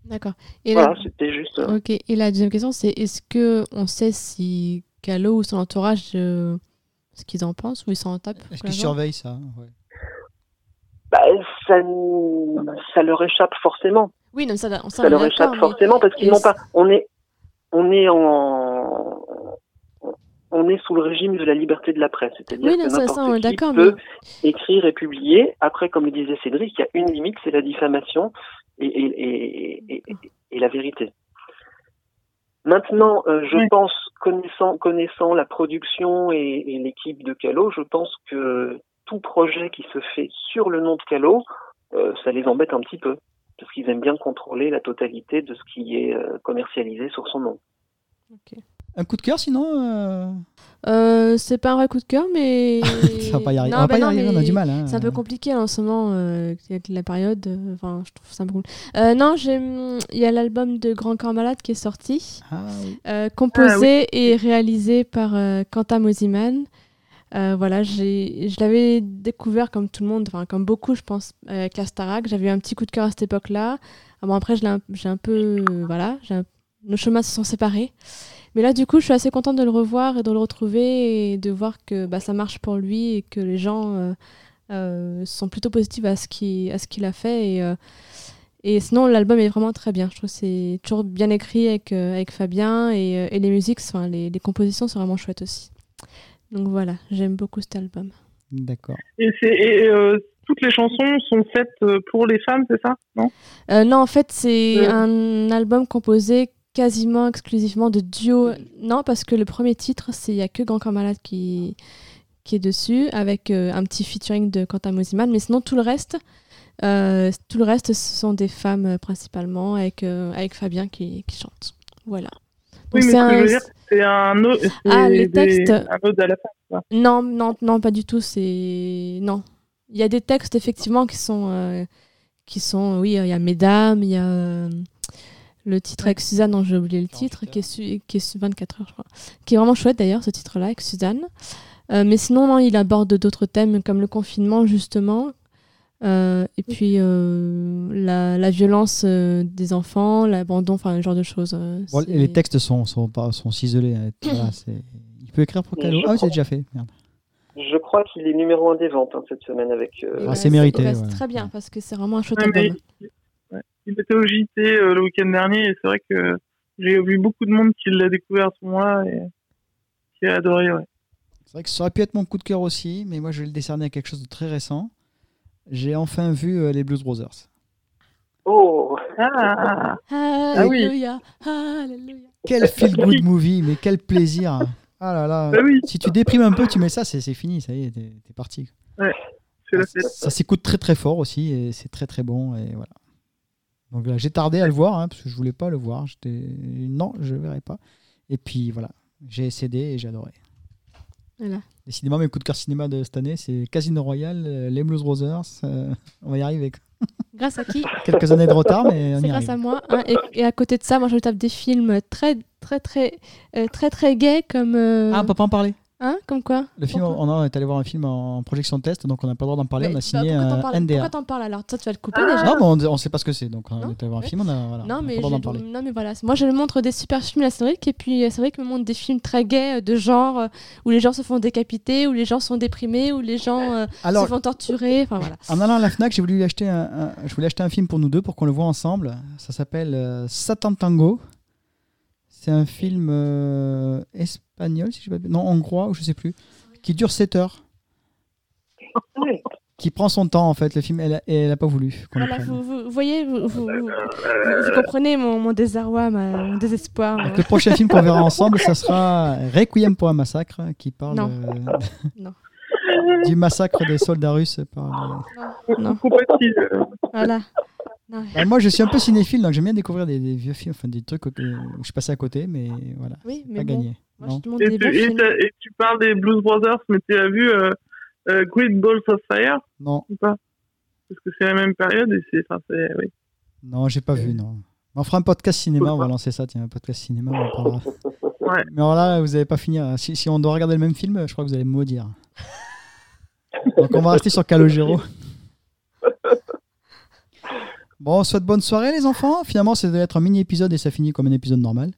D'accord.
Et voilà, c'était juste.
Euh, ok. Et la deuxième question, c'est est-ce que on sait si Calo ou son entourage, euh, ce qu'ils en pensent ou ils s'en tapent
Est-ce qu'ils surveillent ça ouais.
bah, ça, ça leur échappe forcément.
Oui, non, ça, ça,
ça leur échappe mais... forcément parce qu'ils n'ont pas. On est, on est en. On est sous le régime de la liberté de la presse, c'est-à-dire
oui,
que n'importe
ça,
qui
d'accord,
peut écrire et publier. Après, comme le disait Cédric, il y a une limite, c'est la diffamation et, et, et, et, la vérité. Maintenant, euh, je oui. pense, connaissant, connaissant la production et, l'équipe de Calo, je pense que tout projet qui se fait sur le nom de Calo, euh, ça les embête un petit peu, parce qu'ils aiment bien contrôler la totalité de ce qui est euh, commercialisé sur son nom.
Okay.
Un coup de cœur sinon euh...
Euh, C'est pas un vrai coup de cœur, mais.
ça va pas y arriver. Non, on va bah pas y arriver, on a du mal. Hein.
C'est un peu compliqué en ce moment, euh, avec la période. Enfin, je trouve ça un peu cool. Euh, non, il y a l'album de Grand Corps Malade qui est sorti,
ah, oui.
composé ah, oui. et réalisé par Quentin Mosiman. voilà, je l'avais découvert comme tout le monde, enfin comme beaucoup, je pense, avec la Starac. J'avais eu un petit coup de cœur à cette époque-là. Ah, bon, après, j'ai un, un, peu. voilà, un, nos chemins se sont séparés. Mais là, du coup, je suis assez contente de le revoir et de le retrouver et de voir que bah, ça marche pour lui et que les gens euh, euh, sont plutôt positifs à ce qu'il qu a fait. Et, euh, et sinon, l'album est vraiment très bien. Je trouve que c'est toujours bien écrit avec, avec Fabien et, et les musiques, enfin, les, les, compositions sont vraiment chouettes aussi. Donc voilà, j'aime beaucoup cet album.
D'accord.
Et, et toutes les chansons sont faites pour les femmes, c'est ça? Non?
Non, en fait, c'est un album composé quasiment exclusivement de duo. Non, parce que le premier titre, il n'y a que Grand Corps Malade qui, qui est dessus, avec euh, un petit featuring de Quentin Mosiman. Mais sinon, tout le reste, euh, tout le reste, ce sont des femmes euh, principalement, avec, avec Fabien qui, qui chante. Voilà.
Donc, oui, mais un... c'est un ode
ah, les textes...
un ode à la femme. Ça.
Non, non, non, pas du tout. C'est non. Il y a des textes effectivement qui sont, qui sont, oui, il y a Mesdames, il y a le titre avec Suzanne, dont j'ai oublié le titre, qui est, qui est 24 heures, je crois. Qui est vraiment chouette d'ailleurs, ce titre-là, avec Suzanne. Euh, mais sinon, non, il aborde d'autres thèmes comme le confinement, justement. Euh, et puis euh, la, la, violence euh, des enfants, l'abandon, enfin, ce genre de choses.
Bon, les textes sont, sont, pas, sont ciselés. Hein. voilà, il peut écrire pour Calo. Ah, c'est déjà fait. Merde.
Je crois qu'il est numéro un des ventes hein, cette semaine avec.
ah, c'est mérité.
C'est ouais. très bien parce que c'est vraiment un chouette album.
Il était au JT euh, le week-end dernier et c'est vrai que j'ai vu beaucoup de monde qui l'a découvert à ce moment-là et qui a adoré. Ouais.
C'est vrai que ça aurait pu être mon coup de cœur aussi, mais moi je vais le décerner à quelque chose de très récent. J'ai enfin vu euh, les Blues Brothers.
Oh
ah,
Alléluia, ah oui.
Quel feel good movie, mais quel plaisir. Ah là là.
Bah oui.
Si tu déprimes un peu, tu mets ça, c'est fini, ça y est, t'es es parti.
Ouais, c'est la
fête. Ça, ça s'écoute très très fort aussi et c'est très très bon et voilà. Donc là, j'ai tardé à le voir hein, parce que je voulais pas le voir. J'étais non, je verrai pas. Et puis voilà, j'ai cédé et j'ai adoré.
Voilà.
Décidément, mes coups de cœur cinéma de cette année, c'est Casino Royale, les Blues Brothers. Euh, on va y arriver.
Grâce à qui
Quelques années de retard, mais on
C'est
y
grâce
arrive.
à moi. hein, et, et à côté de ça, moi, je tape des films très, très, très, euh, très, très gays comme. euh,
Ah, on peut pas en parler.
Hein Comme quoi
Le film,
Pourquoi
on est allé voir un film en projection de test, donc on n'a pas le droit d'en parler.
Mais,
on a
bah,
signé
pourquoi t'en
un
parles-
NDA.
Pourquoi t'en parles alors? Toi, tu vas le couper
Ah.
déjà?
Non, mais on, on sait pas ce que c'est, donc on
Non
est allé voir un
Ouais.
film, on a, voilà, on
Non
a
mais,
pas le droit d'en parler.
non, mais voilà. Moi, je le montre des super films à Cédric, et puis euh, Cédric me montre des films très gays, euh, de genre, euh, où les gens se font décapiter, où les gens sont déprimés, où les gens euh,
Alors,
se font torturer. Enfin, voilà.
en allant à la Fnac, j'ai voulu acheter un, un- je voulais acheter un film pour nous deux pour qu'on le voit ensemble. Ça s'appelle euh, Satan Tango. C'est un film euh, es- espagnol, si je sais pas- non, hongrois, ou je sais plus, qui dure 7 heures, qui prend son temps en fait. Le film, elle, elle a pas voulu.
Voilà, vous, voyez, vous, vous- vous- vous- vous comprenez mon, mon désarroi, ma- mon désespoir.
Donc,
mon-
le prochain film qu'on verra ensemble, ça sera Requiem pour un massacre, qui parle
Non.
euh,
Non.
du massacre des soldats russes par les-
Non,
Compatible. euh,
voilà. Non.
Bah, moi, je suis un peu cinéphile, donc j'aime bien découvrir des, des vieux films, enfin des trucs où je suis passé à côté, mais voilà,
Oui,
pas
bon,
gagné.
Moi, je
Et tu, et et parles des Blues Brothers, mais tu as vu euh, euh, Great Balls of Fire?
Non,
ou pas? Parce que c'est la même période et c'est. Enfin, c'est. Oui.
non, j'ai pas vu, non. On fera un podcast cinéma, on va lancer ça, tiens, un podcast cinéma, on parlera.
Ouais.
Mais alors là, vous n'allez pas finir. Si, si on doit regarder le même film, je crois que vous allez me maudire. Donc on va rester sur Calogero. Bon, on souhaite bonne soirée les enfants. Finalement, ça devait être un mini épisode et ça finit comme un épisode normal.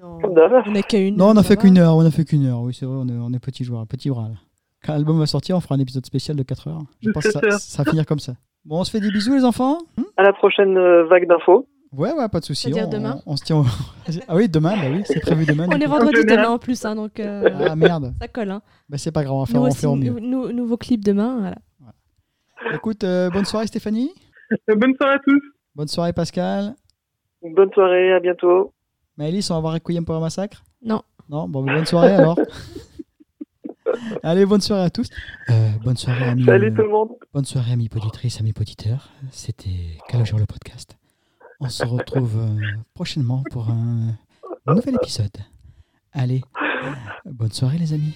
Non,
Comme d'hab.
on n'a qu'à une.
Non, on a
ça
fait qu'une heure, on a fait qu'une heure. Oui, c'est vrai, on est, on est petit joueur, petit bras là. Quand l'album va sortir, on fera un épisode spécial de 4 heures. Je pense que ça,
4 heures.
ça va finir comme ça. Bon, on se fait des bisous les enfants. Hmm
À la prochaine euh, vague d'infos.
ouais, ouais, pas de souci. On,
demain?
on se tient. au- ah oui, demain, bah oui, c'est prévu demain.
On est vendredi demain en plus, hein, donc euh,
Ah merde.
ça colle. Hein.
Bah, c'est pas grave, on va faire, on fait au mieux.
nou- nou- nouveau clip demain. Voilà.
Écoute, euh, bonne soirée Stéphanie.
Bonne soirée à tous.
Bonne soirée Pascal.
Bonne soirée, à bientôt.
Maëlys, on va voir Requiem pour un massacre?
Non.
Non? Bon, bah, bonne soirée alors. Allez, bonne soirée à tous. Euh, bonne soirée amis.
Salut
euh,
tout le monde.
bonne soirée amis poditrices, amis poditeurs. C'était Calogero le podcast. On se retrouve euh, prochainement pour un nouvel épisode. Allez, bonne soirée les amis.